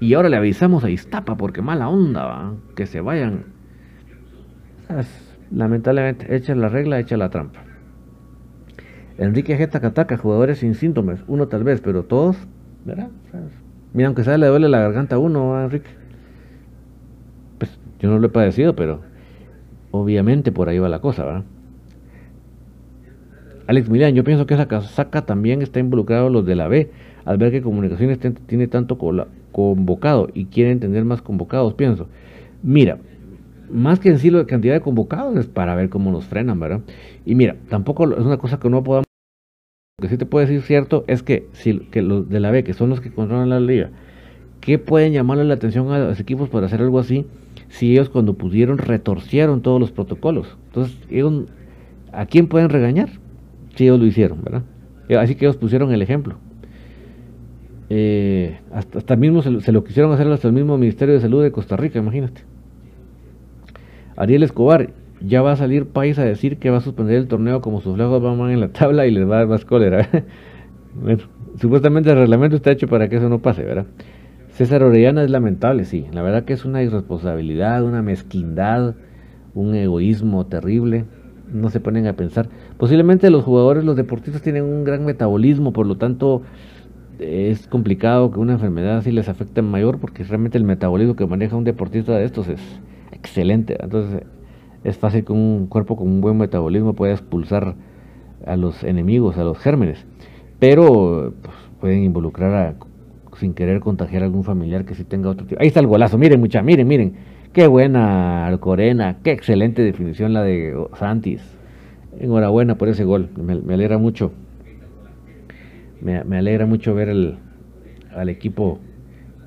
A: Y ahora le avisamos a Iztapa porque mala onda, ¿va? que se vayan. Lamentablemente, echa la regla, echa la trampa. Enrique Jeta Cataca, jugadores sin síntomas, uno tal vez, pero todos, ¿verdad? Mira, aunque sea le duele la garganta a uno, a Enrique. Pues yo no lo he padecido, pero obviamente por ahí va la cosa, ¿verdad? Alex Milán, yo pienso que esa casaca también está involucrado los de la B, al ver que Comunicaciones tiene tanto convocado y quieren tener más convocados, pienso. Mira, más que en sí la cantidad de convocados es para ver cómo nos frenan, ¿verdad? Y mira, tampoco es una cosa que no podamos... Lo que sí te puedo decir cierto es que, si, que los de la B, que son los que controlan la liga, ¿qué pueden llamarle la atención a los equipos para hacer algo así? Si ellos cuando pudieron retorcieron todos los protocolos. Entonces, ¿a quién pueden regañar? Si ellos lo hicieron, ¿verdad? Así que ellos pusieron el ejemplo. Eh, hasta, mismo se, lo quisieron hacer hasta el mismo Ministerio de Salud de Costa Rica, imagínate. Ariel Escobar, ya va a salir país a decir que va a suspender el torneo como sus lejos van en la tabla y les va a dar más cólera. supuestamente el reglamento está hecho para que eso no pase, ¿verdad? César Orellana es lamentable, sí. La verdad que es una irresponsabilidad, una mezquindad, un egoísmo terrible. No se ponen a pensar. Posiblemente los jugadores, los deportistas tienen un gran metabolismo, por lo tanto es complicado que una enfermedad así les afecte mayor porque realmente el metabolismo que maneja un deportista de estos es excelente. Entonces es fácil que un cuerpo con un buen metabolismo pueda expulsar a los enemigos, a los gérmenes. Pero pues, pueden involucrar a, sin querer contagiar a algún familiar que sí tenga otro tipo. Ahí está el golazo, miren mucha, miren, miren. Qué buena Alcorena, qué excelente definición la de Santis. Enhorabuena por ese gol, me alegra mucho me, alegra mucho ver al equipo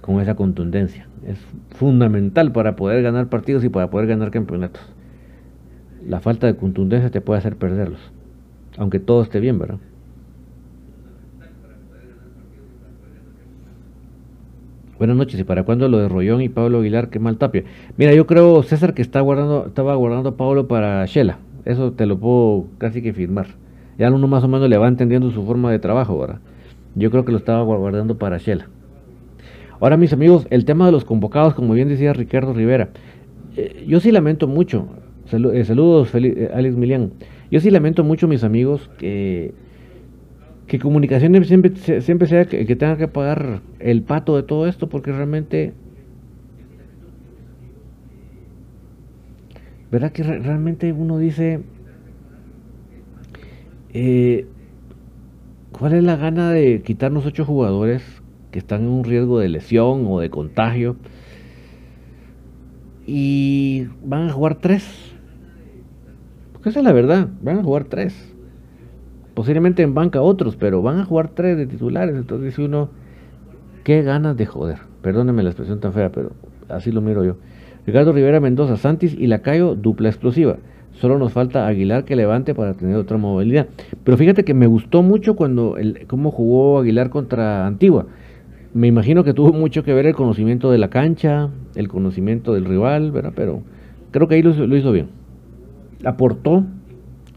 A: con esa contundencia. Es fundamental para poder ganar partidos y para poder ganar campeonatos. La falta de contundencia te puede hacer perderlos. Aunque todo esté bien, ¿verdad? Buenas noches, ¿y para cuándo lo de Rollón y Pablo Aguilar? Qué mal tapia. Mira, yo creo, César, que está guardando, estaba guardando a Pablo para Shela. Eso te lo puedo casi que firmar. Ya uno más o menos le va entendiendo su forma de trabajo, ¿verdad? Yo creo que lo estaba guardando para Shela. Ahora, mis amigos, el tema de los convocados, como bien decía Ricardo Rivera, eh, yo sí lamento mucho. Eh, saludos, eh, Alex Milian. Yo sí lamento mucho, mis amigos, que que comunicaciones siempre, siempre sea que, tenga que pagar el pato de todo esto, porque realmente, ¿verdad? Que realmente uno dice, eh, ¿cuál es la gana de quitarnos ocho jugadores que están en un riesgo de lesión o de contagio? Y van a jugar tres. Porque esa es la verdad, van a jugar tres posiblemente en banca otros, pero van a jugar tres de titulares. Entonces dice uno, qué ganas de joder. Perdónenme la expresión tan fea, pero así lo miro yo. Ricardo Rivera Mendoza, Santis y Lacayo, dupla explosiva. Solo nos falta Aguilar que levante para tener otra movilidad. Pero fíjate que me gustó mucho cuando el, cómo jugó Aguilar contra Antigua. Me imagino que tuvo mucho que ver el conocimiento de la cancha, el conocimiento del rival, ¿verdad? Pero creo que ahí lo hizo bien. Aportó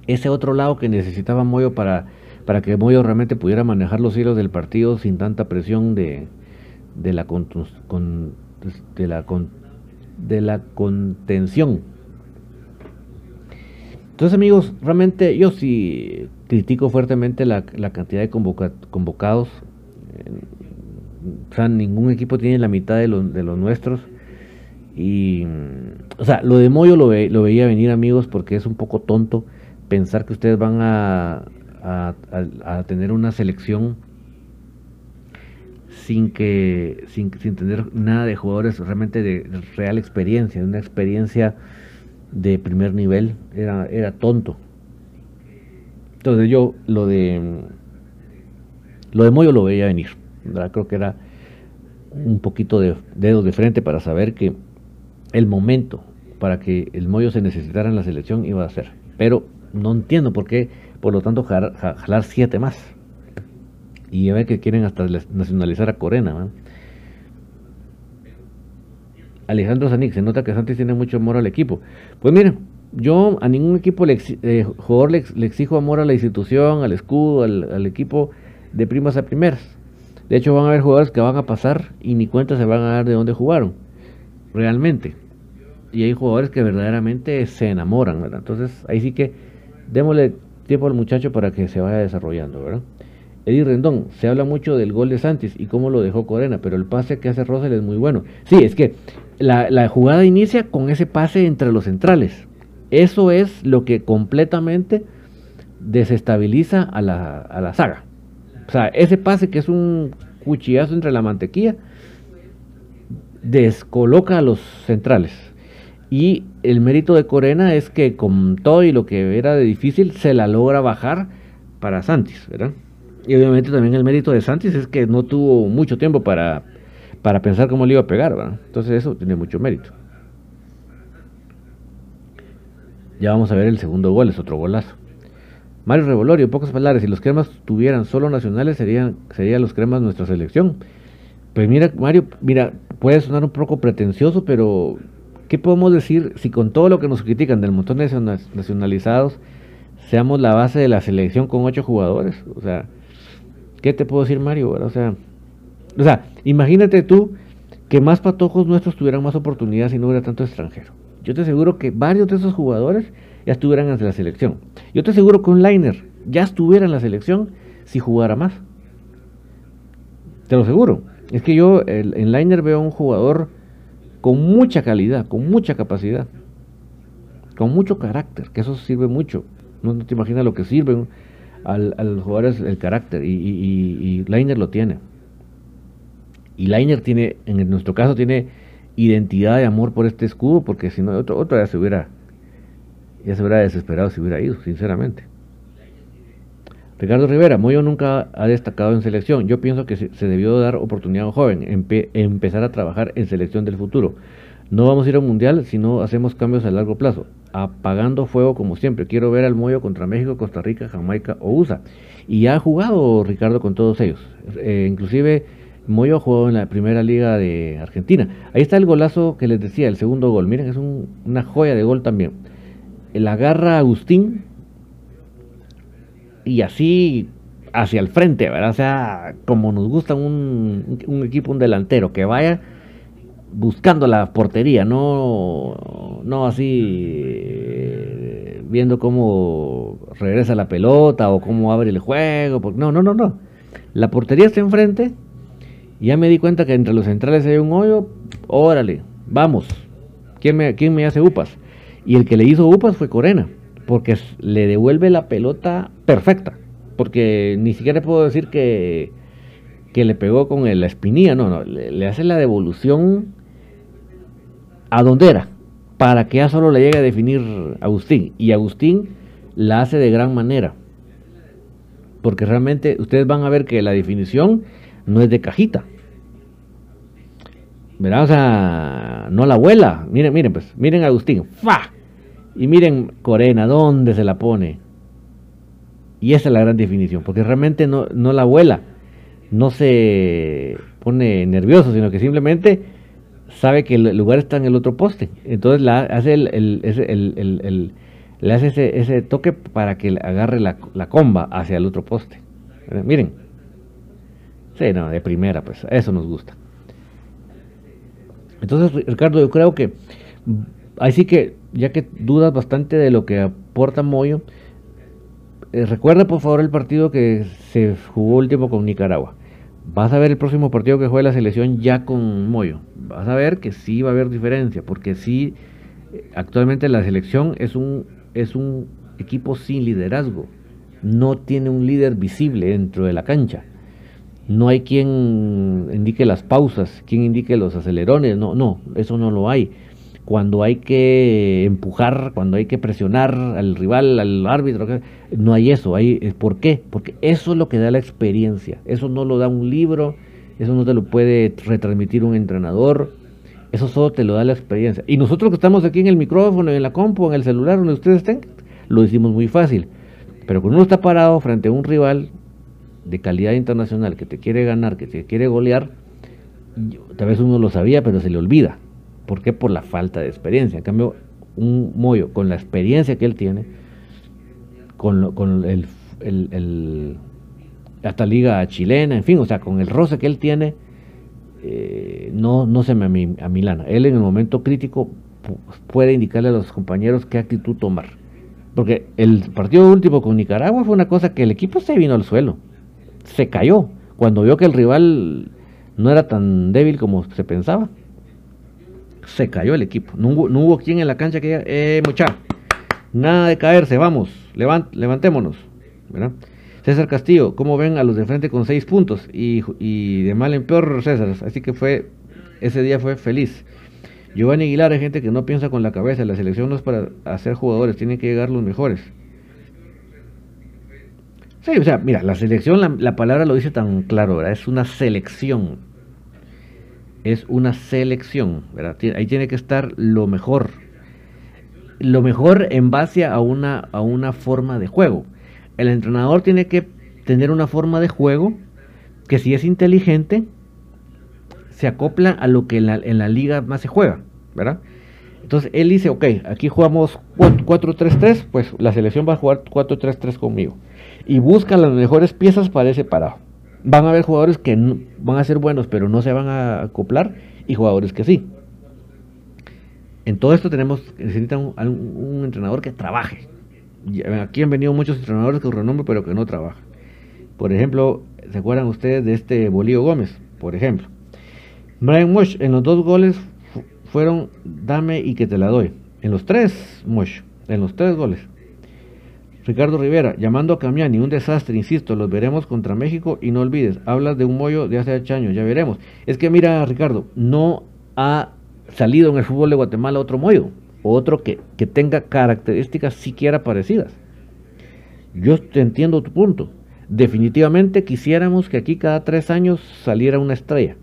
A: ese otro lado que necesitaba Moyo para, para que Moyo realmente pudiera manejar los hilos del partido sin tanta presión de, de, la, con, de, la, de la contención. Entonces amigos, realmente yo sí critico fuertemente la, cantidad de convocados. O sea, ningún equipo tiene la mitad de, los, de los nuestros. Y, o sea, lo de Moyo lo, lo veía venir amigos porque es un poco tonto pensar que ustedes van a, tener una selección sin que sin, sin, tener nada de jugadores realmente de real experiencia, de una experiencia de primer nivel, era, era tonto. Entonces yo lo de lo de Moyo lo veía venir. Creo que era un poquito de dedos de frente para saber que el momento para que el Moyo se necesitara en la selección iba a ser. Pero no entiendo por qué, por lo tanto, jalar, siete más. Y ya ve que quieren hasta nacionalizar a Corena. Alejandro Zanik, se nota que Santos tiene mucho amor al equipo. Pues miren, yo a ningún equipo le eh, jugador le, exijo amor a la institución, al escudo, al, equipo de primas a primeras. De hecho, van a haber jugadores que van a pasar y ni cuenta se van a dar de dónde jugaron. Realmente. Y hay jugadores que verdaderamente se enamoran, ¿verdad? Entonces, ahí sí que démosle tiempo al muchacho para que se vaya desarrollando, ¿verdad? Eddie Rendón, se habla mucho del gol de Santis y cómo lo dejó Corena, pero el pase que hace Rosel es muy bueno. Sí, es que la, jugada inicia con ese pase entre los centrales. Eso es lo que completamente desestabiliza a la, a la saga. O sea, ese pase que es un cuchillazo entre la mantequilla, descoloca a los centrales. Y el mérito de Corena es que con todo y lo que era de difícil, se la logra bajar para Santis, ¿verdad? Y obviamente también el mérito de Santis es que no tuvo mucho tiempo para, para pensar cómo le iba a pegar, ¿verdad? Entonces eso tiene mucho mérito. Ya vamos a ver el segundo gol, es otro golazo. Mario Revolorio, pocas palabras, si los cremas tuvieran solo nacionales serían, serían los cremas nuestra selección. Pues mira, Mario, mira, puede sonar un poco pretencioso, pero ¿Qué podemos decir si con todo lo que nos critican del montón de nacionalizados seamos la base de la selección con ocho jugadores? O sea, ¿qué te puedo decir, Mario? O sea, o sea, imagínate tú que más patojos nuestros tuvieran más oportunidades si no hubiera tanto extranjero. Yo te aseguro que varios de esos jugadores ya estuvieran en la selección. Yo te aseguro que un liner ya estuviera en la selección si jugara más. Te lo aseguro. Es que yo en liner veo a un jugador con mucha calidad, con mucha capacidad, con mucho carácter, que eso sirve mucho. No, te imaginas lo que sirve al, a los jugadores el carácter, y, y, Leiner lo tiene. Y Leiner tiene, en nuestro caso, tiene identidad de amor por este escudo, porque si no, otro, otro ya se hubiera, ya se hubiera desesperado si hubiera ido, sinceramente. Ricardo Rivera, Moyo nunca ha destacado en selección. Yo pienso que se, debió dar oportunidad a un joven, empezar a trabajar en selección del futuro. No vamos a ir a un mundial si no hacemos cambios a largo plazo. Apagando fuego como siempre. Quiero ver al Moyo contra México, Costa Rica, Jamaica o USA. Y ha jugado Ricardo con todos ellos. Eh, inclusive Moyo ha jugado en la primera liga de Argentina. Ahí está el golazo que les decía, el segundo gol. Miren, es una joya de gol también. La agarra Agustín y así hacia el frente, ¿verdad? O sea, como nos gusta un, equipo, un delantero, que vaya buscando la portería, no, no así eh, viendo cómo regresa la pelota o cómo abre el juego. No, no, no, no. La portería está enfrente. Ya me di cuenta que entre los centrales hay un hoyo. Órale, vamos. ¿Quién me, quién me hace upas? Y el que le hizo upas fue Corena, porque le devuelve la pelota perfecta porque ni siquiera puedo decir que, que le pegó con la espinilla, no, no, le, hace la devolución a donde era, para que ya solo le llegue a definir Agustín. Y Agustín la hace de gran manera, porque realmente ustedes van a ver que la definición no es de cajita. ¿Verdad? O sea, no la abuela. Miren, miren, pues, miren Agustín. ¡Fa! Y miren Corena, ¿dónde se la pone? Y esa es la gran definición, porque realmente no, no la abuela no se pone nervioso, sino que simplemente sabe que el lugar está en el otro poste. Entonces la, hace el, el, le hace ese, ese, toque para que agarre la, la, comba hacia el otro poste. Miren. Sí, no, de primera, pues eso nos gusta. Entonces, Ricardo, yo creo que ahí sí que, ya que dudas bastante de lo que aporta Moyo, eh, recuerda por favor el partido que se jugó último con Nicaragua. Vas a ver el próximo partido que juegue la selección ya con Moyo. Vas a ver que sí va a haber diferencia, porque sí, eh, actualmente la selección es un, es un equipo sin liderazgo. No tiene un líder visible dentro de la cancha. No hay quien indique las pausas, quien indique los acelerones. No, no, eso no lo hay cuando hay que empujar, cuando hay que presionar al rival, al árbitro, no hay eso. Hay, eh, ¿Por qué? Porque eso es lo que da la experiencia. Eso no lo da un libro, eso no te lo puede retransmitir un entrenador, eso solo te lo da la experiencia. Y nosotros que estamos aquí en el micrófono, en la compu, en el celular, donde ustedes estén, lo decimos muy fácil. Pero cuando uno está parado frente a un rival de calidad internacional que te quiere ganar, que te quiere golear, tal vez uno lo sabía, pero se le olvida. ¿Por qué? Por la falta de experiencia. En cambio, un Moyo, con la experiencia que él tiene, con, con el, el, hasta liga chilena, en fin, o sea, con el roce que él tiene, eh, no, no se me amilana. Él en el momento crítico puede indicarle a los compañeros qué actitud tomar. Porque el partido último con Nicaragua fue una cosa que el equipo se vino al suelo, se cayó, cuando vio que el rival no era tan débil como se pensaba se cayó el equipo. No hubo, quien en la cancha que diga, eh, mucha, nada de caerse, vamos, levant, levantémonos. César Castillo, ¿cómo ven a los de frente con seis puntos? Y, de mal en peor, César. Así que fue, ese día fue feliz. Giovanni Aguilar hay gente que no piensa con la cabeza. La selección no es para hacer jugadores, tienen que llegar los mejores. Sí, o sea, mira, la selección, la, la palabra lo dice tan claro, ¿verdad? Es una selección es una selección, ¿verdad? Ahí tiene que estar lo mejor. Lo mejor en base a una, a una forma de juego. El entrenador tiene que tener una forma de juego que si es inteligente, se acopla a lo que en la, liga más se juega. Entonces él dice, ok, aquí jugamos 4-3-3, pues la selección va a jugar 4-3-3 conmigo. Y busca las mejores piezas para ese parado van a haber jugadores que van a ser buenos pero no se van a acoplar y jugadores que sí. En todo esto tenemos necesita un, un, entrenador que trabaje. Aquí han venido muchos entrenadores con renombre pero que no trabajan. Por ejemplo, ¿se acuerdan ustedes de este Bolío Gómez? Por ejemplo. Brian Mosh en los dos goles fueron dame y que te la doy. En los tres, Mosh, en los tres goles. Ricardo Rivera, llamando a Camiani, un desastre, insisto, los veremos contra México y no olvides, hablas de un mollo de hace ocho años, ya veremos. Es que mira, Ricardo, no ha salido en el fútbol de Guatemala otro mollo, otro que, que tenga características siquiera parecidas. Yo te entiendo tu punto. Definitivamente quisiéramos que aquí cada tres años saliera una estrella.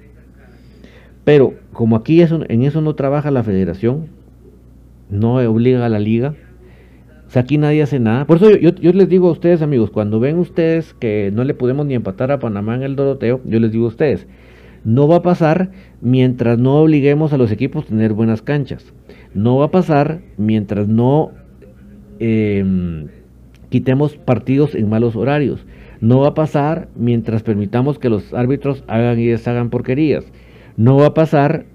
A: Pero como aquí eso, en eso no trabaja la federación, no obliga a la liga, aquí nadie hace nada. Por eso yo, yo, les digo a ustedes, amigos, cuando ven ustedes que no le podemos ni empatar a Panamá en el Doroteo, yo les digo a ustedes, no va a pasar mientras no obliguemos a los equipos a tener buenas canchas. No va a pasar mientras no em, quitemos partidos en malos horarios. No va a pasar mientras permitamos que los árbitros hagan y deshagan porquerías. No va a pasar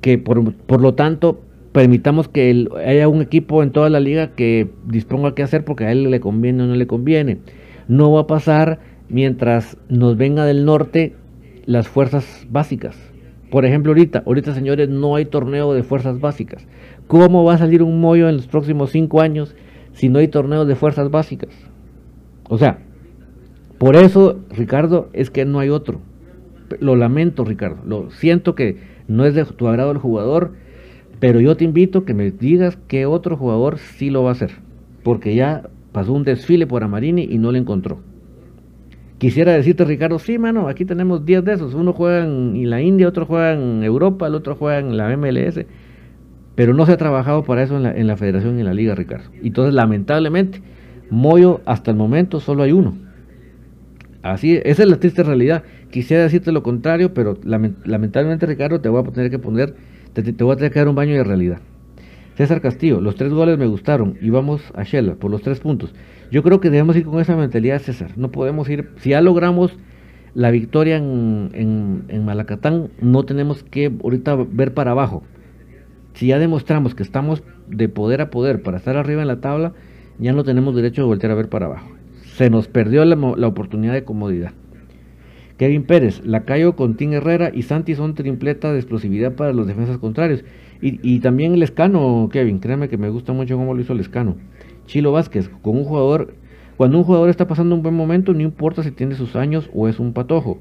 A: que por, por lo tanto permitamos que haya un equipo en toda la liga que disponga qué hacer porque a él le conviene o no le conviene. No va a pasar mientras nos venga del norte las fuerzas básicas. Por ejemplo, ahorita, ahorita señores, no hay torneo de fuerzas básicas. ¿Cómo va a salir un mollo en los próximos cinco años si no hay torneo de fuerzas básicas? O sea, por eso, Ricardo, es que no hay otro. Lo lamento, Ricardo. Lo siento que no es de tu agrado el jugador pero yo te invito que me digas qué otro jugador sí lo va a hacer. Porque ya pasó un desfile por Amarini y no le encontró. Quisiera decirte, Ricardo, sí, mano, aquí tenemos 10 de esos. Uno juega en la India, otro juega en Europa, el otro juega en la MLS. Pero no se ha trabajado para eso en la, en la federación y en la liga, Ricardo. Entonces, lamentablemente, Moyo, hasta el momento, solo hay uno. Así, esa es la triste realidad. Quisiera decirte lo contrario, pero lamentablemente, Ricardo, te voy a tener que poner te, voy a tener que dar un baño de realidad. César Castillo, los tres goles me gustaron y vamos a Shella por los tres puntos. Yo creo que debemos ir con esa mentalidad, César. No podemos ir, si ya logramos la victoria en, en, Malacatán, no tenemos que ahorita ver para abajo. Si ya demostramos que estamos de poder a poder para estar arriba en la tabla, ya no tenemos derecho de voltear a ver para abajo. Se nos perdió la, la oportunidad de comodidad. Kevin Pérez, Lacayo, Contín Herrera y Santi son tripleta de explosividad para los defensas contrarios. Y, también el Escano, Kevin, créeme que me gusta mucho cómo lo hizo el Escano. Chilo Vázquez, con un jugador, cuando un jugador está pasando un buen momento, no importa si tiene sus años o es un patojo,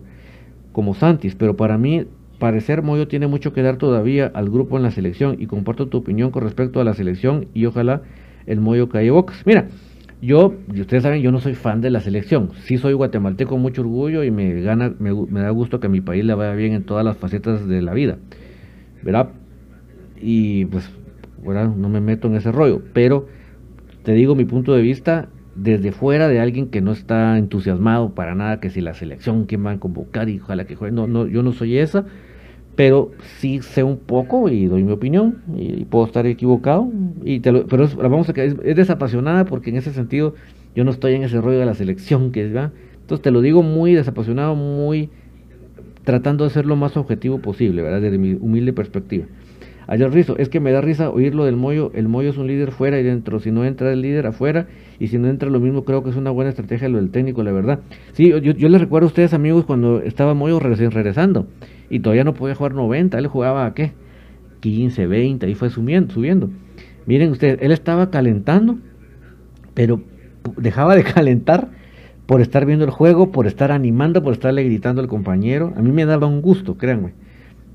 A: como Santis, pero para mí, parecer Moyo tiene mucho que dar todavía al grupo en la selección y comparto tu opinión con respecto a la selección y ojalá el Moyo calle bocas. Mira, yo, ustedes saben, yo no soy fan de la selección. Sí soy guatemalteco con mucho orgullo y me gana, me, da gusto que a mi país le vaya bien en todas las facetas de la vida. ¿Verdad? Y pues, no me meto en ese rollo. Pero te digo mi punto de vista desde fuera de alguien que no está entusiasmado para nada, que si la selección, quién va a convocar y ojalá que juegue. No, no, yo no soy esa pero sí sé un poco y doy mi opinión y, puedo estar equivocado y te lo, pero vamos a que es, desapasionada porque en ese sentido yo no estoy en ese rollo de la selección que va entonces te lo digo muy desapasionado muy tratando de ser lo más objetivo posible verdad desde mi humilde perspectiva Ayer Rizo, es que me da risa oírlo del Moyo, el Moyo es un líder fuera y dentro, si no entra el líder afuera y si no entra lo mismo, creo que es una buena estrategia lo del técnico, la verdad. Sí, yo, les recuerdo a ustedes amigos cuando estaba Moyo recién regresando, y todavía no podía jugar 90, él jugaba a qué? 15, 20, ahí fue subiendo, subiendo. Miren ustedes, él estaba calentando, pero dejaba de calentar por estar viendo el juego, por estar animando, por estarle gritando al compañero. A mí me daba un gusto, créanme,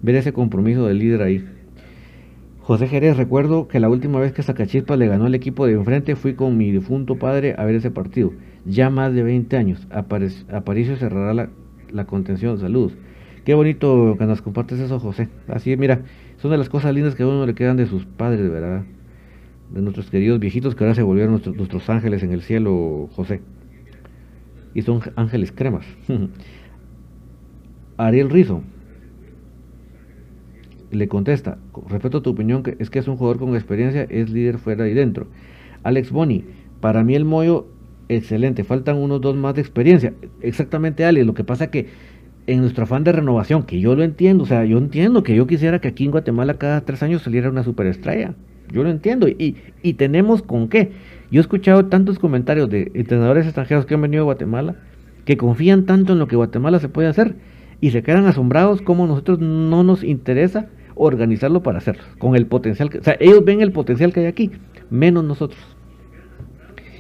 A: ver ese compromiso del líder ahí. José Jerez, recuerdo que la última vez que Zacachispa le ganó al equipo de enfrente fui con mi difunto padre a ver ese partido. Ya más de 20 años. Aparicio cerrará la, contención. Saludos. Qué bonito que nos compartes eso, José. Así, mira, son de las cosas lindas que a uno le quedan de sus padres, ¿verdad? De nuestros queridos viejitos que ahora se volvieron nuestros, nuestros ángeles en el cielo, José. Y son ángeles cremas. Ariel Rizo le contesta, respeto tu opinión, que es que es un jugador con experiencia, es líder fuera y dentro. Alex Boni, para mí el Moyo, excelente, faltan unos dos más de experiencia. Exactamente, Alex, lo que pasa que en nuestro afán de renovación, que yo lo entiendo, o sea, yo entiendo que yo quisiera que aquí en Guatemala cada tres años saliera una superestrella. Yo lo entiendo. Y, y tenemos con qué. Yo he escuchado tantos comentarios de entrenadores extranjeros que han venido a Guatemala que confían tanto en lo que Guatemala se puede hacer y se quedan asombrados como nosotros no nos interesa organizarlo para hacerlo, con el potencial que, o sea, ellos ven el potencial que hay aquí, menos nosotros.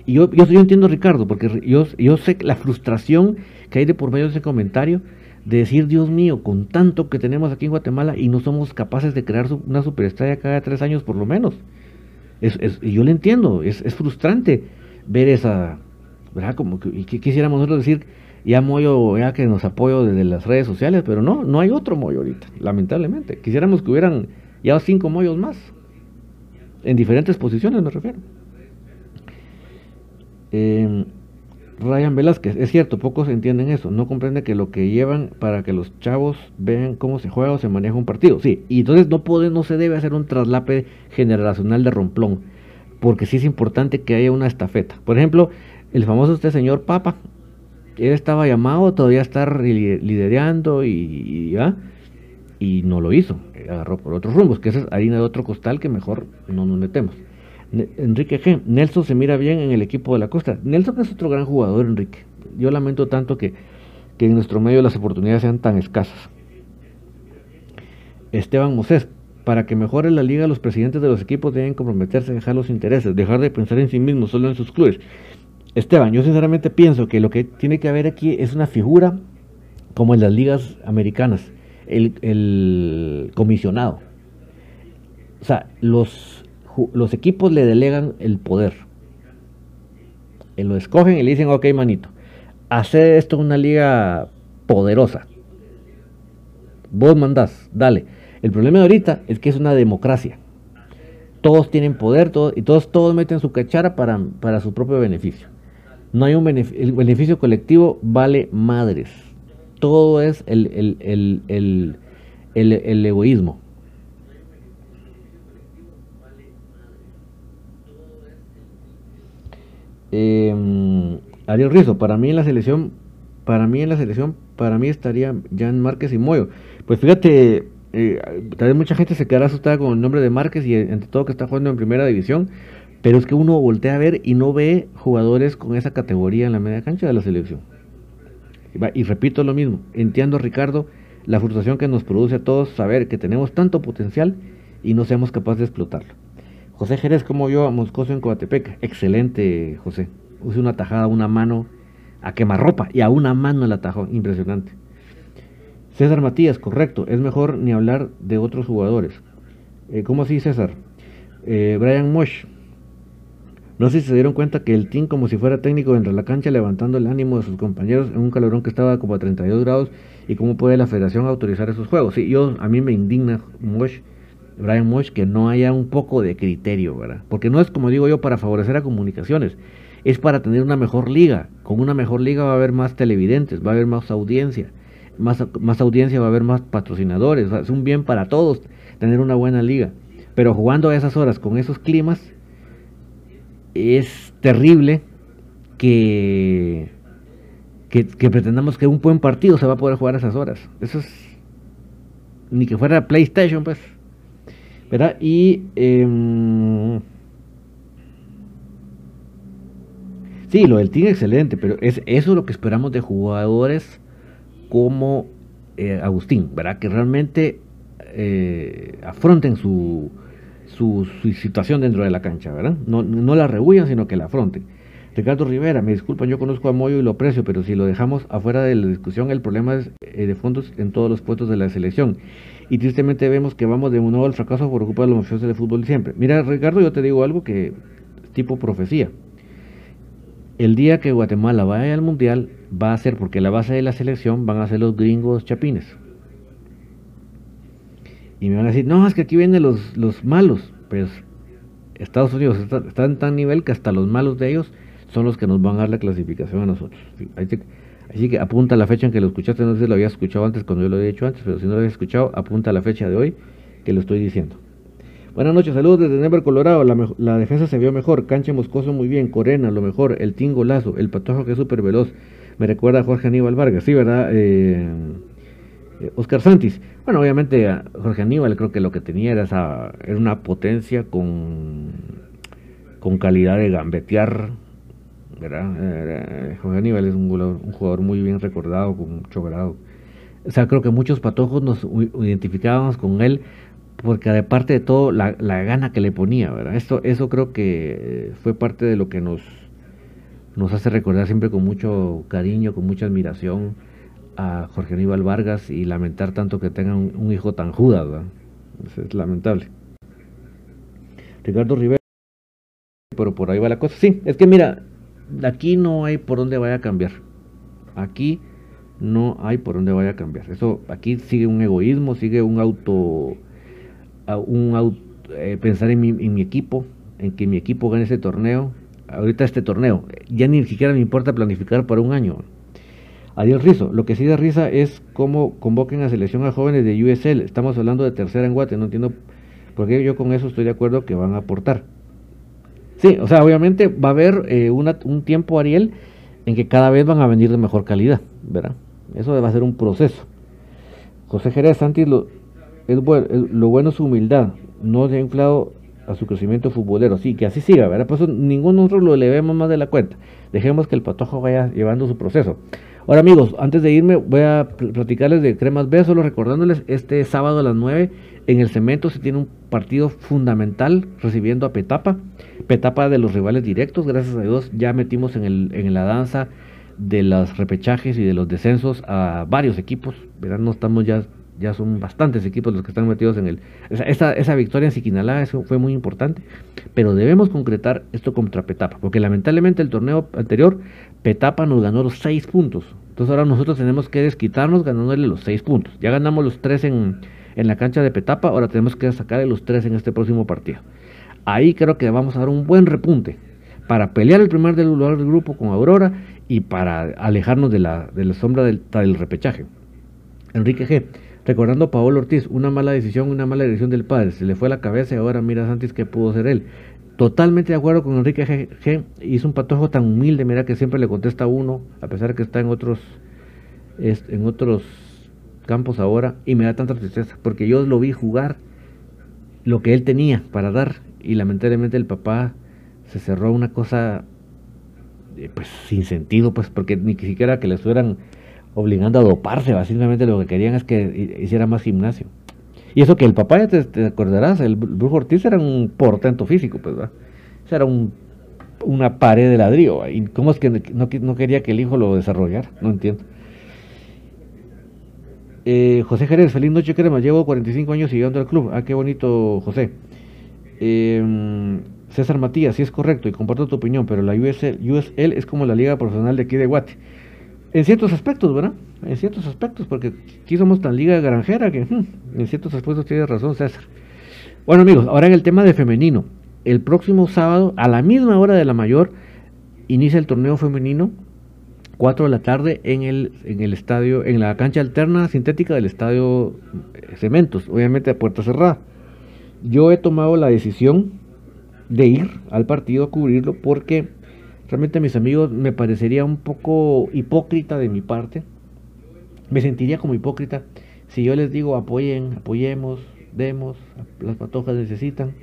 A: Y yo, yo, entiendo, Ricardo, porque yo, yo sé la frustración que hay de por medio de ese comentario, de decir, Dios mío, con tanto que tenemos aquí en Guatemala y no somos capaces de crear una superestrella cada tres años por lo menos. Es, y yo lo entiendo, es, frustrante ver esa, ¿verdad? Como que, que quisiéramos nosotros decir, ya Moyo, ya que nos apoyo desde las redes sociales, pero no, no hay otro Moyo ahorita, lamentablemente. Quisiéramos que hubieran ya cinco Moyos más, en diferentes posiciones me refiero. Eh, Ryan Velázquez, es cierto, pocos entienden eso, no comprende que lo que llevan para que los chavos vean cómo se juega o se maneja un partido. Sí, y entonces no puede, no se debe hacer un traslape generacional de romplón, porque sí es importante que haya una estafeta. Por ejemplo, el famoso este señor Papa, él estaba llamado todavía a estar liderando y, y no lo hizo, agarró por otros rumbos, que esa es harina de otro costal que mejor no nos metemos. Enrique G. Nelson se mira bien en el equipo de la costa. Nelson es otro gran jugador, Enrique. Yo lamento tanto que, en nuestro medio las oportunidades sean tan escasas. Esteban Mosés. Para que mejore la liga, los presidentes de los equipos deben comprometerse a dejar los intereses, dejar de pensar en sí mismos, solo en sus clubes. Esteban, yo sinceramente pienso que lo que tiene que haber aquí es una figura como en las ligas americanas, el, comisionado. O sea, los equipos le delegan el poder. Y lo escogen y le dicen, ok, manito, hacer esto una liga poderosa. Vos mandás, dale. El problema de ahorita es que es una democracia. Todos tienen poder y todos, todos meten su cachara para, para su propio beneficio. No hay un beneficio, el beneficio colectivo vale madres. Todo es el, el egoísmo. Eh, Ariel Rizzo, para mí en la selección, para mí en la selección, para mí estaría Jan Márquez y Moyo. Pues fíjate, eh, tal vez mucha gente se quedará asustada con el nombre de Márquez y entre todo que está jugando en primera división, pero es que uno voltea a ver y no ve jugadores con esa categoría en la media cancha de la selección. Y, repito lo mismo, entiendo Ricardo la frustración que nos produce a todos saber que tenemos tanto potencial y no seamos capaces de explotarlo. José Jerez, como yo a Moscoso en Coatepec. Excelente, José. Use una tajada, una mano a quemarropa y a una mano el atajo. Impresionante. César Matías, correcto. Es mejor ni hablar de otros jugadores. Eh, ¿Cómo así, César? Eh, Brian Mosh. No sé si se dieron cuenta que el team, como si fuera técnico dentro de la cancha, levantando el ánimo de sus compañeros en un calorón que estaba como a 32 grados. ¿Y cómo puede la federación autorizar esos juegos? Sí, yo, a mí me indigna Mosh Brian Mosh, que no haya un poco de criterio, ¿verdad? Porque no es como digo yo para favorecer a comunicaciones, es para tener una mejor liga. Con una mejor liga va a haber más televidentes, va a haber más audiencia, más, más audiencia va a haber más patrocinadores, es un bien para todos tener una buena liga. Pero jugando a esas horas con esos climas, es terrible que, que, pretendamos que un buen partido se va a poder jugar a esas horas. Eso es ni que fuera PlayStation, pues. ¿verdad? Y em, sí, lo del Team excelente, pero es eso lo que esperamos de jugadores como eh, Agustín, ¿verdad? Que realmente eh, afronten su, su, situación dentro de la cancha, ¿verdad? No, no la rehuyan, sino que la afronten. Ricardo Rivera, me disculpan, yo conozco a Moyo y lo aprecio, pero si lo dejamos afuera de la discusión, el problema es eh, de fondos en todos los puestos de la selección y tristemente vemos que vamos de un nuevo al fracaso por ocupar los mafiosos del fútbol siempre. Mira, Ricardo, yo te digo algo que tipo profecía. El día que Guatemala vaya al mundial va a ser porque la base de la selección van a ser los gringos chapines. Y me van a decir, no, es que aquí vienen los, los malos. Pues Estados Unidos está, en tan nivel que hasta los malos de ellos son los que nos van a dar la clasificación a nosotros. Así que apunta la fecha en que lo escuchaste, no sé si lo había escuchado antes cuando yo lo había dicho antes, pero si no lo había escuchado, apunta la fecha de hoy que lo estoy diciendo. Buenas noches, saludos desde Denver, Colorado. La, defensa se vio mejor, Canche Moscoso muy bien, Corena lo mejor, el Tingo Lazo, el Patojo que es súper veloz. Me recuerda a Jorge Aníbal Vargas, sí, ¿verdad? Eh, eh, Oscar Santis. Bueno, obviamente Jorge Aníbal creo que lo que tenía era, esa, era una potencia con, con calidad de gambetear ¿verdad? Juan Aníbal es un jugador, muy bien recordado, con mucho grado. O sea, creo que muchos patojos nos identificábamos con él porque aparte de todo, la, gana que le ponía, ¿verdad? Esto, eso creo que fue parte de lo que nos, nos hace recordar siempre con mucho cariño, con mucha admiración a Jorge Aníbal Vargas y lamentar tanto que tenga un, hijo tan judas, ¿verdad? Es, lamentable. Ricardo Rivera, pero por ahí va la cosa. Sí, es que mira, aquí no hay por dónde vaya a cambiar. Aquí no hay por dónde vaya a cambiar. Eso aquí sigue un egoísmo, sigue un auto, un eh, pensar en mi, en mi equipo, en que mi equipo gane ese torneo. Ahorita este torneo, ya ni siquiera me importa planificar para un año. Adiós Rizo, lo que sí da risa es cómo convoquen a selección a jóvenes de USL. Estamos hablando de tercera en Guate, no entiendo por qué yo con eso estoy de acuerdo que van a aportar. Sí, o sea, obviamente va a haber eh, un tiempo, Ariel, en que cada vez van a venir de mejor calidad, ¿verdad? Eso va a ser un proceso. José Jerez Santis, lo, es bueno, lo bueno es su humildad, no se ha inflado a su crecimiento futbolero. Sí, que así siga, ¿verdad? Por eso ninguno nosotros lo elevemos más de la cuenta. Dejemos que el patojo vaya llevando su proceso. Ahora amigos, antes de irme voy a platicarles de Cremas B, solo recordándoles, este sábado a las 9 en el Cemento se tiene un partido fundamental recibiendo a Petapa, Petapa de los rivales directos, gracias a Dios ya metimos en, el, en la danza de los repechajes y de los descensos a varios equipos, verán, no estamos ya ya son bastantes equipos los que están metidos en el... Esa, esa, victoria en Siquinalá eso fue muy importante, pero debemos concretar esto contra Petapa, porque lamentablemente el torneo anterior Petapa nos ganó los seis puntos, entonces ahora nosotros tenemos que desquitarnos ganándole los seis puntos. Ya ganamos los tres en, en la cancha de Petapa, ahora tenemos que sacarle los tres en este próximo partido. Ahí creo que vamos a dar un buen repunte para pelear el primer lugar del grupo con Aurora y para alejarnos de la, de la sombra del, del repechaje. Enrique G. Recordando a Paolo Ortiz, una mala decisión, una mala dirección del padre, se le fue la cabeza y ahora mira Santis que pudo ser él. Totalmente de acuerdo con Enrique G. Hizo un patojo tan humilde, mira que siempre le contesta a uno, a pesar de que está en otros, en otros campos ahora, y me da tanta tristeza, porque yo lo vi jugar lo que él tenía para dar, y lamentablemente el papá se cerró una cosa eh, pues sin sentido, pues porque ni siquiera que le estuvieran obligando a doparse, básicamente lo que querían es que hiciera más gimnasio. Y eso que el papá, ya te, acordarás, el Brujo Ortiz era un portento físico, pues, ¿verdad? era un, una pared de ladrillo. ¿Y cómo es que no, no, quería que el hijo lo desarrollara? No entiendo. Eh, José Jerez, feliz noche, crema. Llevo 45 años siguiendo al club. Ah, qué bonito, José. Em, César Matías, sí es correcto y comparto tu opinión, pero la USL, USL es como la liga profesional de aquí de Guate. En ciertos aspectos, ¿verdad? En ciertos aspectos, porque aquí somos tan liga granjera que hmm, en ciertos aspectos tiene razón César. Bueno amigos, ahora en el tema de femenino. El próximo sábado, a la misma hora de la mayor, inicia el torneo femenino, 4 de la tarde, en el, en el estadio, en la cancha alterna sintética del estadio eh, Cementos, obviamente a puerta cerrada. Yo he tomado la decisión de ir al partido a cubrirlo porque Realmente mis amigos me parecería un poco hipócrita de mi parte. Me sentiría como hipócrita si yo les digo apoyen, apoyemos, demos, las patojas necesitan.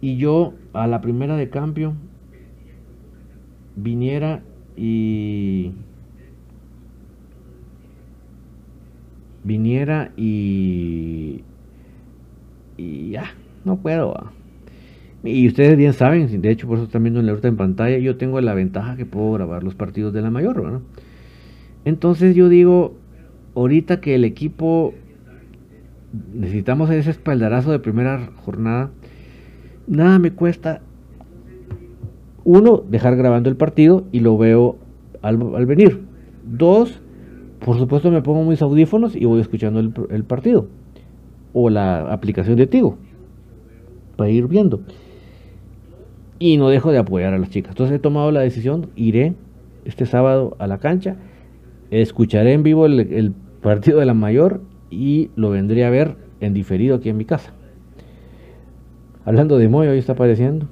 A: Y yo a la primera de cambio viniera y viniera y y ya, no puedo. Y ustedes bien saben, de hecho por eso están viendo en la en pantalla, yo tengo la ventaja que puedo grabar los partidos de la mayor, ¿no? Entonces yo digo, ahorita que el equipo necesitamos ese espaldarazo de primera jornada, nada me cuesta, uno, dejar grabando el partido y lo veo al, venir. Dos, por supuesto me pongo mis audífonos y voy escuchando el, el partido. O la aplicación de Tigo. Para ir viendo y no dejo de apoyar a las chicas. Entonces he tomado la decisión, iré este sábado a la cancha, escucharé en vivo el, partido de la mayor y lo vendré a ver en diferido aquí en mi casa. Hablando de Moyo, ahí está apareciendo.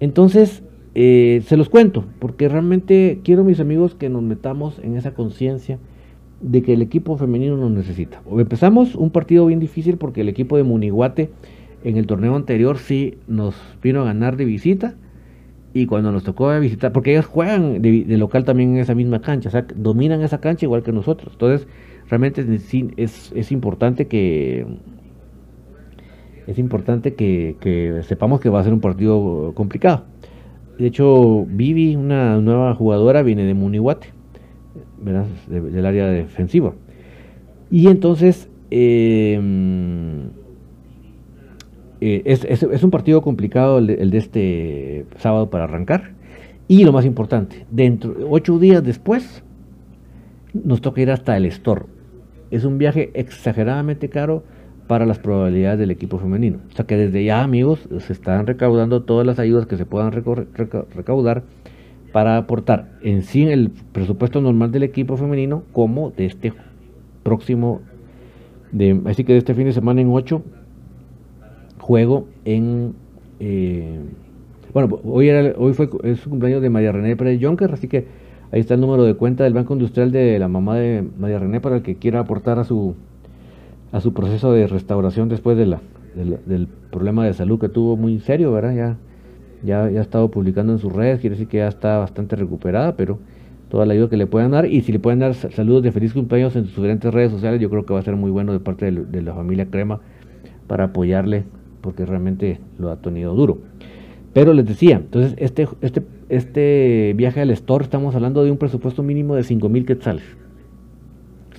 A: Entonces, eh, se los cuento, porque realmente quiero, mis amigos, que nos metamos en esa conciencia de que el equipo femenino nos necesita. Empezamos un partido bien difícil porque el equipo de Muniguate en el torneo anterior sí nos vino a ganar de visita y cuando nos tocó visitar, porque ellos juegan de, local también en esa misma cancha, o sea, dominan esa cancha igual que nosotros. Entonces, realmente es, es importante que es importante que, sepamos que va a ser un partido complicado. De hecho, Vivi, una nueva jugadora, viene de Munihuate, del área defensiva. Y entonces, eh, eh, es, un partido complicado el de, este sábado para arrancar. Y lo más importante, dentro ocho días después, nos toca ir hasta el store. Es un viaje exageradamente caro para las probabilidades del equipo femenino. O sea que desde ya, amigos, se están recaudando todas las ayudas que se puedan recaudar para aportar en sí el presupuesto normal del equipo femenino como de este próximo, así que de este fin de semana en 8, juego en... Eh, bueno, hoy, era, hoy fue es cumpleaños de María René Pérez Jonker, así que ahí está el número de cuenta del Banco Industrial de la mamá de María René para el que quiera aportar a su a su proceso de restauración después de la, del problema de salud que tuvo muy serio, ¿verdad? Ya, ya, ya ha estado publicando en sus redes, quiere decir que ya está bastante recuperada, pero toda la ayuda que le puedan dar y si le pueden dar saludos de feliz cumpleaños en sus diferentes redes sociales, yo creo que va a ser muy bueno de parte de la familia Crema para apoyarle porque realmente lo ha tenido duro. Pero les decía, entonces este, este, este viaje al store estamos hablando de un presupuesto mínimo de 5 mil quetzales.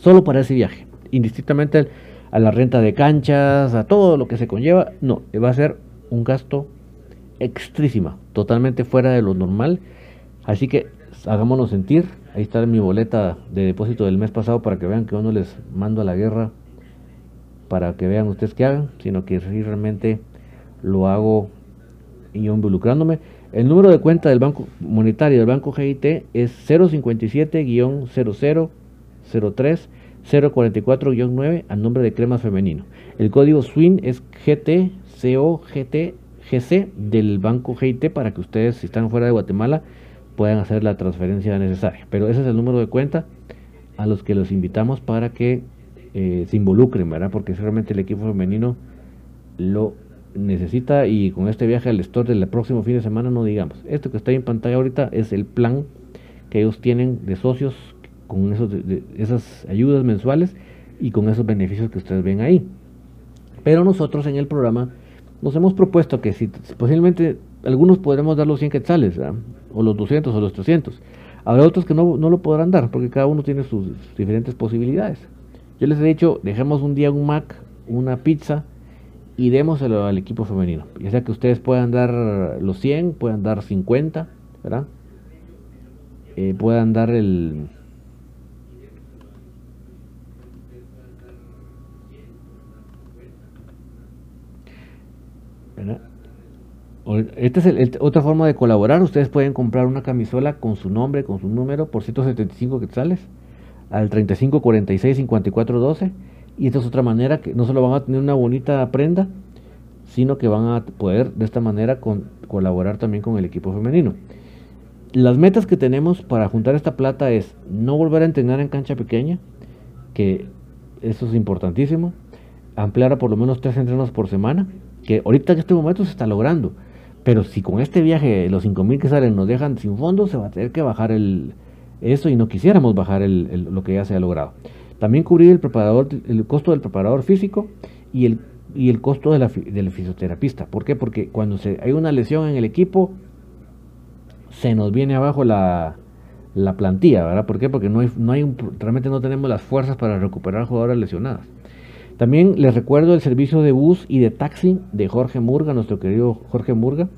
A: Solo para ese viaje. Indistintamente a la renta de canchas, a todo lo que se conlleva. No, va a ser un gasto extrísima, totalmente fuera de lo normal. Así que hagámonos sentir. Ahí está mi boleta de depósito del mes pasado para que vean que yo no les mando a la guerra para que vean ustedes qué hagan, sino que realmente lo hago yo involucrándome. El número de cuenta del Banco Monetario del Banco GIT es 057-0003 044-9 al nombre de Cremas Femenino. El código SWIN es GTCOGTGC del Banco GIT para que ustedes, si están fuera de Guatemala, puedan hacer la transferencia necesaria. Pero ese es el número de cuenta a los que los invitamos para que eh, se involucren, ¿verdad? Porque realmente el equipo femenino lo necesita y con este viaje al store del próximo fin de semana no digamos. Esto que está en pantalla ahorita es el plan que ellos tienen de socios con esos, esas ayudas mensuales y con esos beneficios que ustedes ven ahí. Pero nosotros en el programa nos hemos propuesto que si, posiblemente algunos podremos dar los 100 quetzales, o los 200 o los 300. Habrá otros que no, no, lo podrán dar porque cada uno tiene sus diferentes posibilidades. Yo les he dicho, dejemos un día un Mac, una pizza y démoselo al equipo femenino. Ya sea que ustedes puedan dar los 100, puedan dar 50, ¿verdad? Eh, puedan dar el, Esta es otra forma de colaborar. Ustedes pueden comprar una camisola con su nombre, con su número, por 175 quetzales al 35 46 54 12. Y esta es otra manera que no solo van a tener una bonita prenda, sino que van a poder de esta manera colaborar también con el equipo femenino. Las metas que tenemos para juntar esta plata es no volver a entrenar en cancha pequeña, que eso es importantísimo, ampliar a por lo menos tres entrenos por semana, que ahorita en este momento se está logrando. Pero si con este viaje los 5.000 que salen nos dejan sin fondos, se va a tener que bajar el, eso y no quisiéramos bajar el, lo que ya se ha logrado. También cubrir el, preparador, el costo del preparador físico y el, y el costo de la, del fisioterapista. ¿Por qué? Porque cuando se, hay una lesión en el equipo, se nos viene abajo la, la plantilla, ¿verdad? ¿Por qué? Porque no hay, no hay un, realmente no tenemos las fuerzas para recuperar jugadoras lesionadas. También les recuerdo el servicio de bus y de taxi de Jorge Murga, nuestro querido Jorge Murga.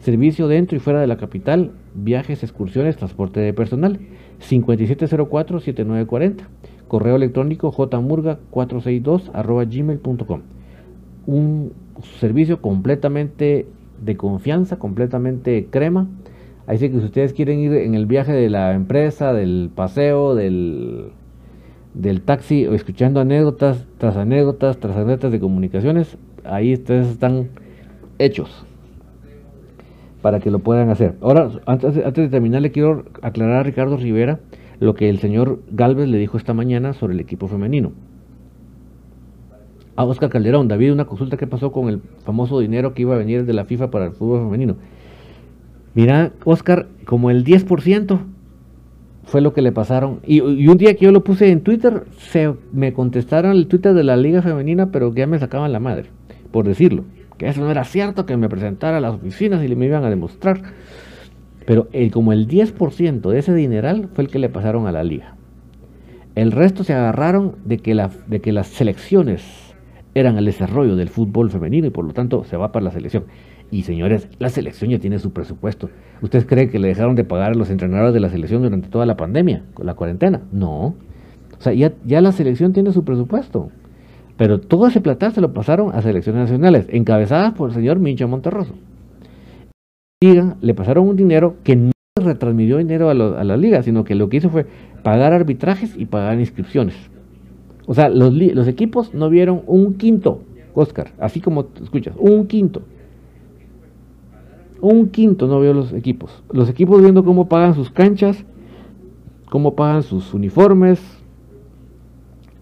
A: Servicio dentro y fuera de la capital, viajes, excursiones, transporte de personal. 5704-7940. Correo electrónico jmurga462 gmail.com. Un servicio completamente de confianza, completamente crema. Así que si ustedes quieren ir en el viaje de la empresa, del paseo, del del taxi o escuchando anécdotas tras anécdotas tras anécdotas de comunicaciones, ahí ustedes están hechos para que lo puedan hacer. Ahora, antes, antes de terminar, le quiero aclarar a Ricardo Rivera lo que el señor Galvez le dijo esta mañana sobre el equipo femenino. A Oscar Calderón, David, una consulta que pasó con el famoso dinero que iba a venir de la FIFA para el fútbol femenino. Mira, Oscar, como el 10% fue lo que le pasaron. Y, un día que yo lo puse en Twitter, se me contestaron el Twitter de la Liga Femenina, pero ya me sacaban la madre, por decirlo. Que eso no era cierto, que me presentara a las oficinas y me iban a demostrar. Pero el, como el 10% de ese dineral fue el que le pasaron a la liga. El resto se agarraron de que, la, de que las selecciones eran el desarrollo del fútbol femenino y por lo tanto se va para la selección. Y señores, la selección ya tiene su presupuesto. ¿Ustedes creen que le dejaron de pagar a los entrenadores de la selección durante toda la pandemia, con la cuarentena? No. O sea, ya, ya la selección tiene su presupuesto. Pero todo ese platal se lo pasaron a selecciones nacionales, encabezadas por el señor Mincho Monterroso. Le pasaron un dinero que no retransmitió dinero a, la liga, sino que lo que hizo fue pagar arbitrajes y pagar inscripciones. O sea, los, los equipos no vieron un quinto, Oscar, así como escuchas, un quinto. Un quinto no vio los equipos. Los equipos viendo cómo pagan sus canchas, cómo pagan sus uniformes,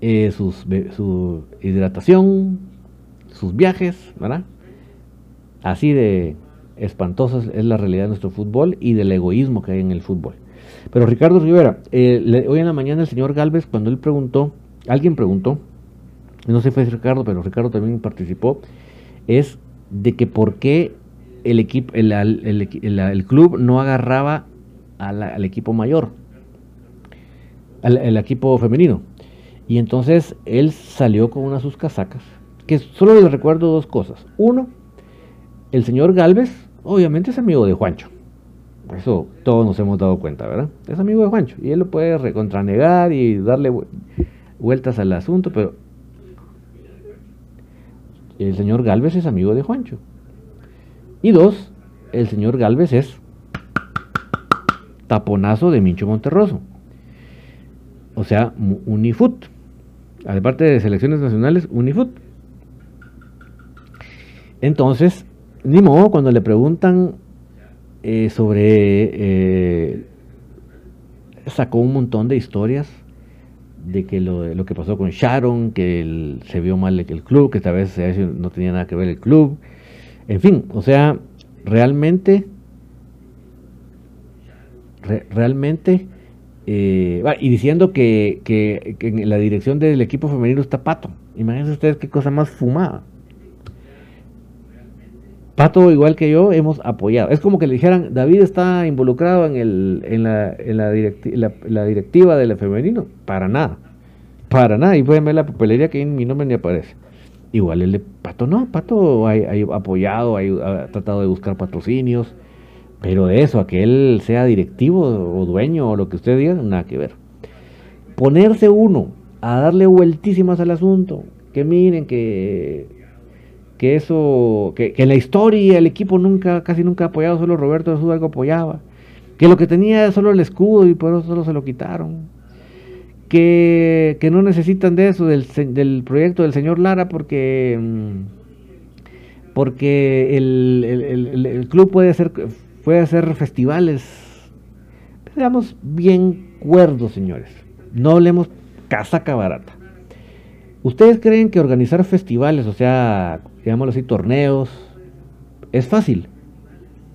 A: eh, sus, su hidratación, sus viajes, ¿verdad? Así de espantosa es la realidad de nuestro fútbol y del egoísmo que hay en el fútbol. Pero Ricardo Rivera, eh, hoy en la mañana el señor Galvez, cuando él preguntó, alguien preguntó, no sé si fue Ricardo, pero Ricardo también participó, es de que por qué el, equipo, el, club no agarraba al equipo mayor, al equipo femenino. Y entonces él salió con una de sus casacas, que solo le recuerdo dos cosas. Uno, el señor Galvez, obviamente es amigo de Juancho. Eso todos nos hemos dado cuenta, ¿verdad? Es amigo de Juancho. Y él lo puede recontranegar y darle vueltas al asunto, pero el señor Galvez es amigo de Juancho. Y dos, el señor Galvez es taponazo de Mincho Monterroso. O sea, Unifut aparte de selecciones nacionales, Unifoot. Entonces, ni modo, cuando le preguntan eh, sobre... Eh, sacó un montón de historias de que lo, que pasó con Sharon, que se vio mal el club, que tal vez no tenía nada que ver el club. En fin, o sea, realmente, realmente eh, y diciendo que, en la dirección del equipo femenino está Pato. Imagínense ustedes qué cosa más fumada. Pato, igual que yo, hemos apoyado. Es como que le dijeran, David está involucrado en, el, en, la, en la, directiva del femenino. Para nada. Para nada. Y pueden ver la papelería que en mi nombre ni aparece. Igual el de Pato no. Pato ha apoyado, ha tratado de buscar patrocinios pero de eso, a que él sea directivo o dueño o lo que usted diga, nada que ver. Ponerse uno a darle vueltísimas al asunto, que miren que, que eso, que, en la historia el equipo nunca, casi nunca ha apoyado, solo Roberto de algo apoyaba, que lo que tenía era solo el escudo y por eso solo se lo quitaron, que, que no necesitan de eso, del, del proyecto del señor Lara, porque mm, porque el, el, el, club puede ser puede hacer festivales. Seamos bien cuerdos, señores. No hablemos casaca barata. ¿Ustedes creen que organizar festivales, o sea, digámoslo así, torneos, es fácil?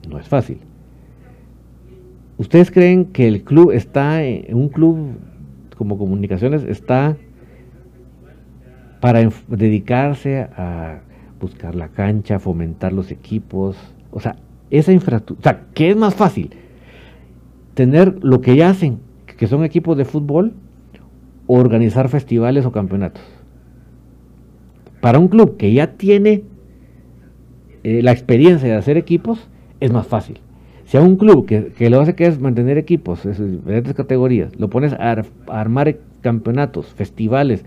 A: No es fácil. ¿Ustedes creen que el club está, un club como comunicaciones, está para dedicarse a buscar la cancha, fomentar los equipos? O sea, esa infraestructura. O sea, ¿qué es más fácil? Tener lo que ya hacen, que son equipos de fútbol, o organizar festivales o campeonatos. Para un club que ya tiene eh, la experiencia de hacer equipos, es más fácil. Si a un club que, lo hace que es mantener equipos diferentes categorías, lo pones a, a armar campeonatos, festivales,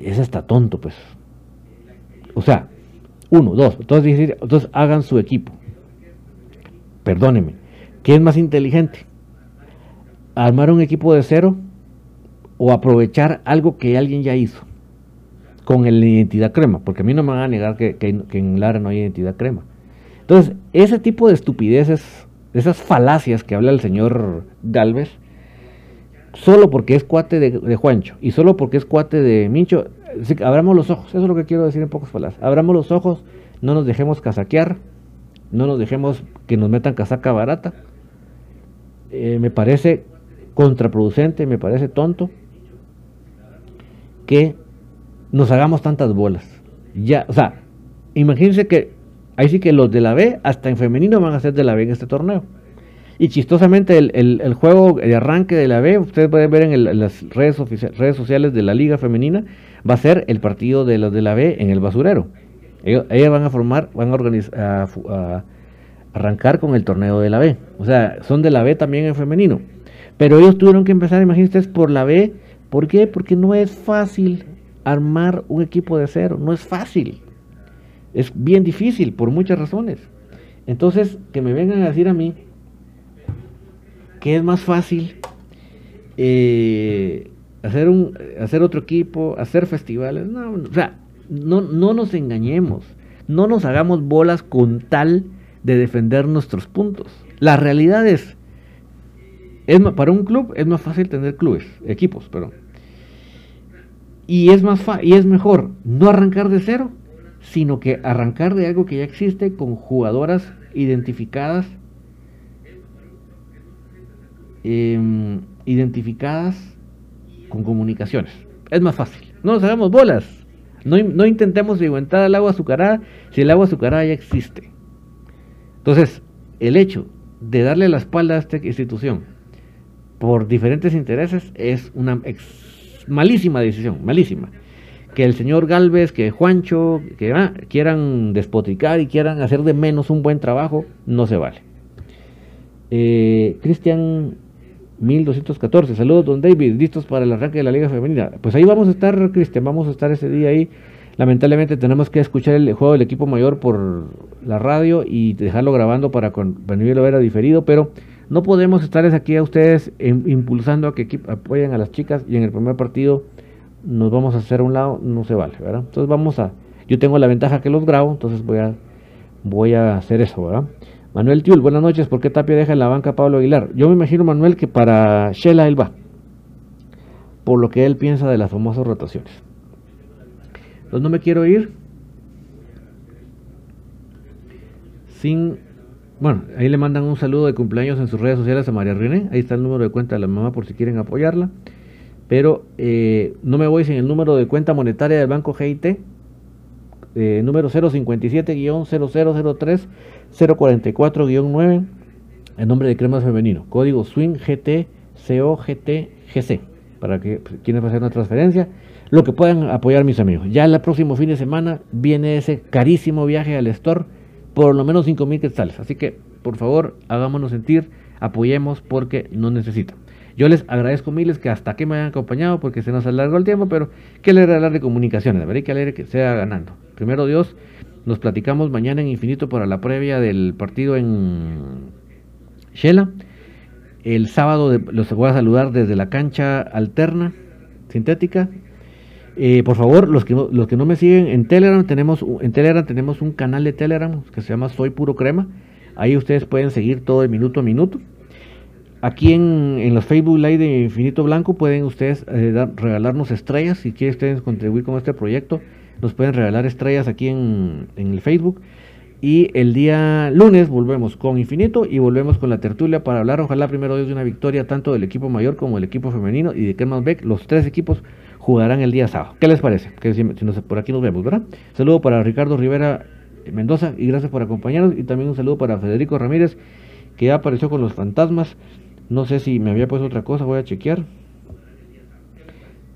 A: es hasta tonto, pues. O sea, uno, dos. Entonces, entonces hagan su equipo. Perdónenme. ¿Qué es más inteligente? ¿Armar un equipo de cero o aprovechar algo que alguien ya hizo? Con la identidad crema. Porque a mí no me van a negar que, en Lara no hay identidad crema. Entonces, ese tipo de estupideces, esas falacias que habla el señor Galvez, solo porque es cuate de, de, Juancho y solo porque es cuate de Mincho, abramos los ojos, eso es lo que quiero decir en pocas palabras. Abramos los ojos, no nos dejemos casaquear, no nos dejemos que nos metan casaca barata. Eh, me parece contraproducente, me parece tonto que nos hagamos tantas bolas. Ya, o sea, imagínense que ahí sí que los de la B, hasta en femenino, van a ser de la B en este torneo. Y chistosamente el, juego de arranque de la B, ustedes pueden ver en, las redes, redes sociales de la liga femenina, va a ser el partido de los de la B en el basurero. Ellos, van a formar, van a, organizar, a, arrancar con el torneo de la B. O sea, son de la B también en femenino. Pero ellos tuvieron que empezar, imagínense, por la B ¿Por qué? Porque no es fácil armar un equipo de cero, no es fácil. Es bien difícil por muchas razones. Entonces, que me vengan a decir a mí que es más fácil eh, hacer, un, hacer otro equipo, hacer festivales. No, o sea, no, no nos engañemos. No nos hagamos bolas con tal de defender nuestros puntos. La realidad es, es para un club es más fácil tener clubes, equipos, perdón. Y es, más y es mejor no arrancar de cero, sino que arrancar de algo que ya existe con jugadoras identificadas, em, identificadas con comunicaciones. Es más fácil. No nos hagamos bolas. No, no intentemos aguantar el agua azucarada si el agua azucarada ya existe. Entonces, el hecho de darle la espalda a esta institución por diferentes intereses es una malísima decisión, malísima. Que el señor Galvez, que Juancho, que ah, quieran despotricar y quieran hacer de menos un buen trabajo, no se vale. Eh, Cristian 1214, saludos don David, listos para el arranque de la Liga Femenina. Pues ahí vamos a estar, Cristian, vamos a estar ese día ahí. Lamentablemente tenemos que escuchar el juego del equipo mayor por la radio y dejarlo grabando para venirlo a ver a diferido, pero no podemos estarles aquí a ustedes impulsando a que apoyen a las chicas y en el primer partido nos vamos a hacer a un lado, no se vale, ¿verdad? Entonces vamos a, yo tengo la ventaja que los grabo, entonces voy a, voy a hacer eso, ¿verdad? Manuel Tiul, buenas noches, ¿por qué Tapia deja en la banca a Pablo Aguilar? Yo me imagino, Manuel, que para Shela él va, por lo que él piensa de las famosas rotaciones. Entonces no me quiero ir sin bueno, ahí le mandan un saludo de cumpleaños en sus redes sociales a María René. Ahí está el número de cuenta de la mamá por si quieren apoyarla. Pero eh, no me voy sin el número de cuenta monetaria del banco GIT. Eh, número 057-0003-044-9. En nombre de Cremas Femenino. Código SWING GT COGT GC. Para que pues, quienes hacer una transferencia. Lo que puedan apoyar mis amigos. Ya el próximo fin de semana viene ese carísimo viaje al store por lo menos 5 mil quetzales. Así que, por favor, hagámonos sentir, apoyemos porque no necesitan. Yo les agradezco miles que hasta aquí me hayan acompañado porque se nos alargó el tiempo, pero que le hablar de comunicaciones, verdad que alegre que sea ganando. Primero Dios, nos platicamos mañana en Infinito para la previa del partido en Shela. El sábado los voy a saludar desde la cancha alterna, sintética, eh, por favor, los que, no, los que no me siguen en Telegram, tenemos, en Telegram tenemos un canal de Telegram que se llama Soy Puro Crema. Ahí ustedes pueden seguir todo de minuto a minuto. Aquí en, los Facebook Live de Infinito Blanco pueden ustedes eh, regalarnos estrellas. Si quieren ustedes contribuir con este proyecto, nos pueden regalar estrellas aquí en, en el Facebook. Y el día lunes volvemos con Infinito y volvemos con la tertulia para hablar, ojalá primero de una victoria tanto del equipo mayor como del equipo femenino y de Kerman Beck, los tres equipos jugarán el día sábado. ¿Qué les parece? Que si, por aquí nos vemos, ¿verdad? Saludo para Ricardo Rivera Mendoza y gracias por acompañarnos. Y también un saludo para Federico Ramírez, que ya apareció con los fantasmas. No sé si me había puesto otra cosa, voy a chequear.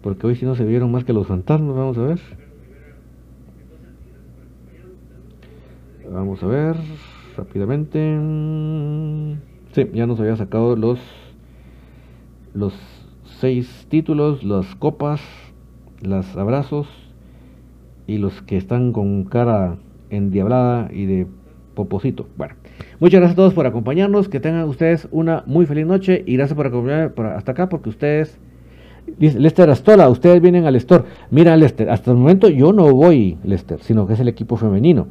A: Porque hoy si no se vieron más que los fantasmas, vamos a ver. Vamos a ver rápidamente. Sí, ya nos había sacado los los seis títulos, las copas, los abrazos y los que están con cara endiablada y de poposito. Bueno, muchas gracias a todos por acompañarnos. Que tengan ustedes una muy feliz noche y gracias por acompañarme hasta acá porque ustedes. Lester Astola, ustedes vienen al Lester. Mira, Lester, hasta el momento yo no voy, Lester, sino que es el equipo femenino.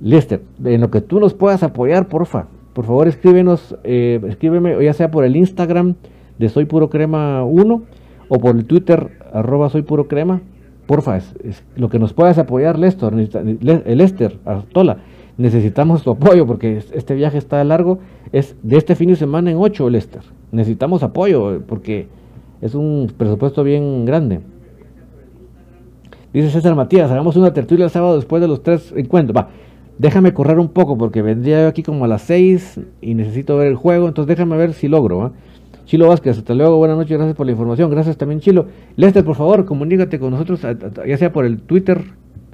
A: Lester, en lo que tú nos puedas apoyar, porfa, por favor escríbenos, eh, escríbeme, ya sea por el Instagram, de Soy Puro Crema 1 o por el Twitter arroba Soy Puro Crema. Porfa, es, lo que nos puedas apoyar, Lester, Lester, Artola. Necesitamos tu apoyo porque este viaje está largo. Es de este fin de semana en 8, Lester. Necesitamos apoyo porque es un presupuesto bien grande. Dice César Matías, hagamos una tertulia el sábado después de los tres encuentros. Va, déjame correr un poco porque vendría yo aquí como a las 6 y necesito ver el juego, entonces déjame ver si logro. Chilo Vázquez, hasta luego, buenas noches, gracias por la información, gracias también Chilo. Lester, por favor, comunícate con nosotros, ya sea por el Twitter,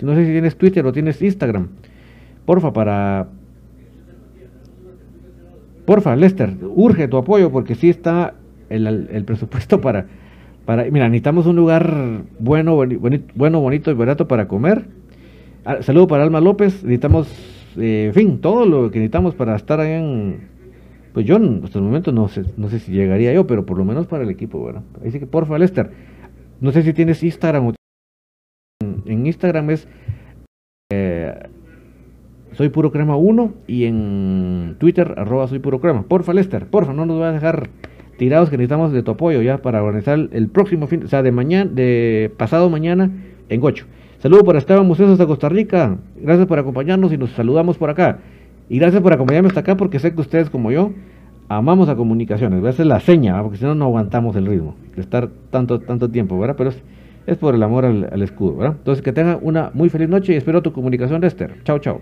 A: no sé si tienes Twitter o tienes Instagram, porfa, para... Porfa, Lester, urge tu apoyo porque sí está el, presupuesto para, Para, mira, necesitamos un lugar bueno, bonito, bueno, bonito y barato para comer. Ah, saludo para Alma López. Necesitamos, eh, en fin, todo lo que necesitamos para estar ahí en. Pues yo hasta el momento no sé, no sé si llegaría yo, pero por lo menos para el equipo, bueno. Así que porfa, Lester. No sé si tienes Instagram en Instagram es eh, soy puro crema 1 y en Twitter arroba soy puro crema. Porfa, Lester, porfa, no nos va a dejar tirados que necesitamos de tu apoyo ya para organizar el próximo fin, o sea, de mañana, de pasado mañana en Gocho. Saludos para Esteban Museos hasta Costa Rica. Gracias por acompañarnos y nos saludamos por acá. Y gracias por acompañarme hasta acá porque sé que ustedes como yo amamos a comunicaciones. Voy a hacer la seña, porque si no no aguantamos el ritmo de estar tanto tanto tiempo, ¿verdad? Pero es, por el amor al, escudo, ¿verdad? Entonces que tengan una muy feliz noche y espero tu comunicación, Esther. Chao, chao.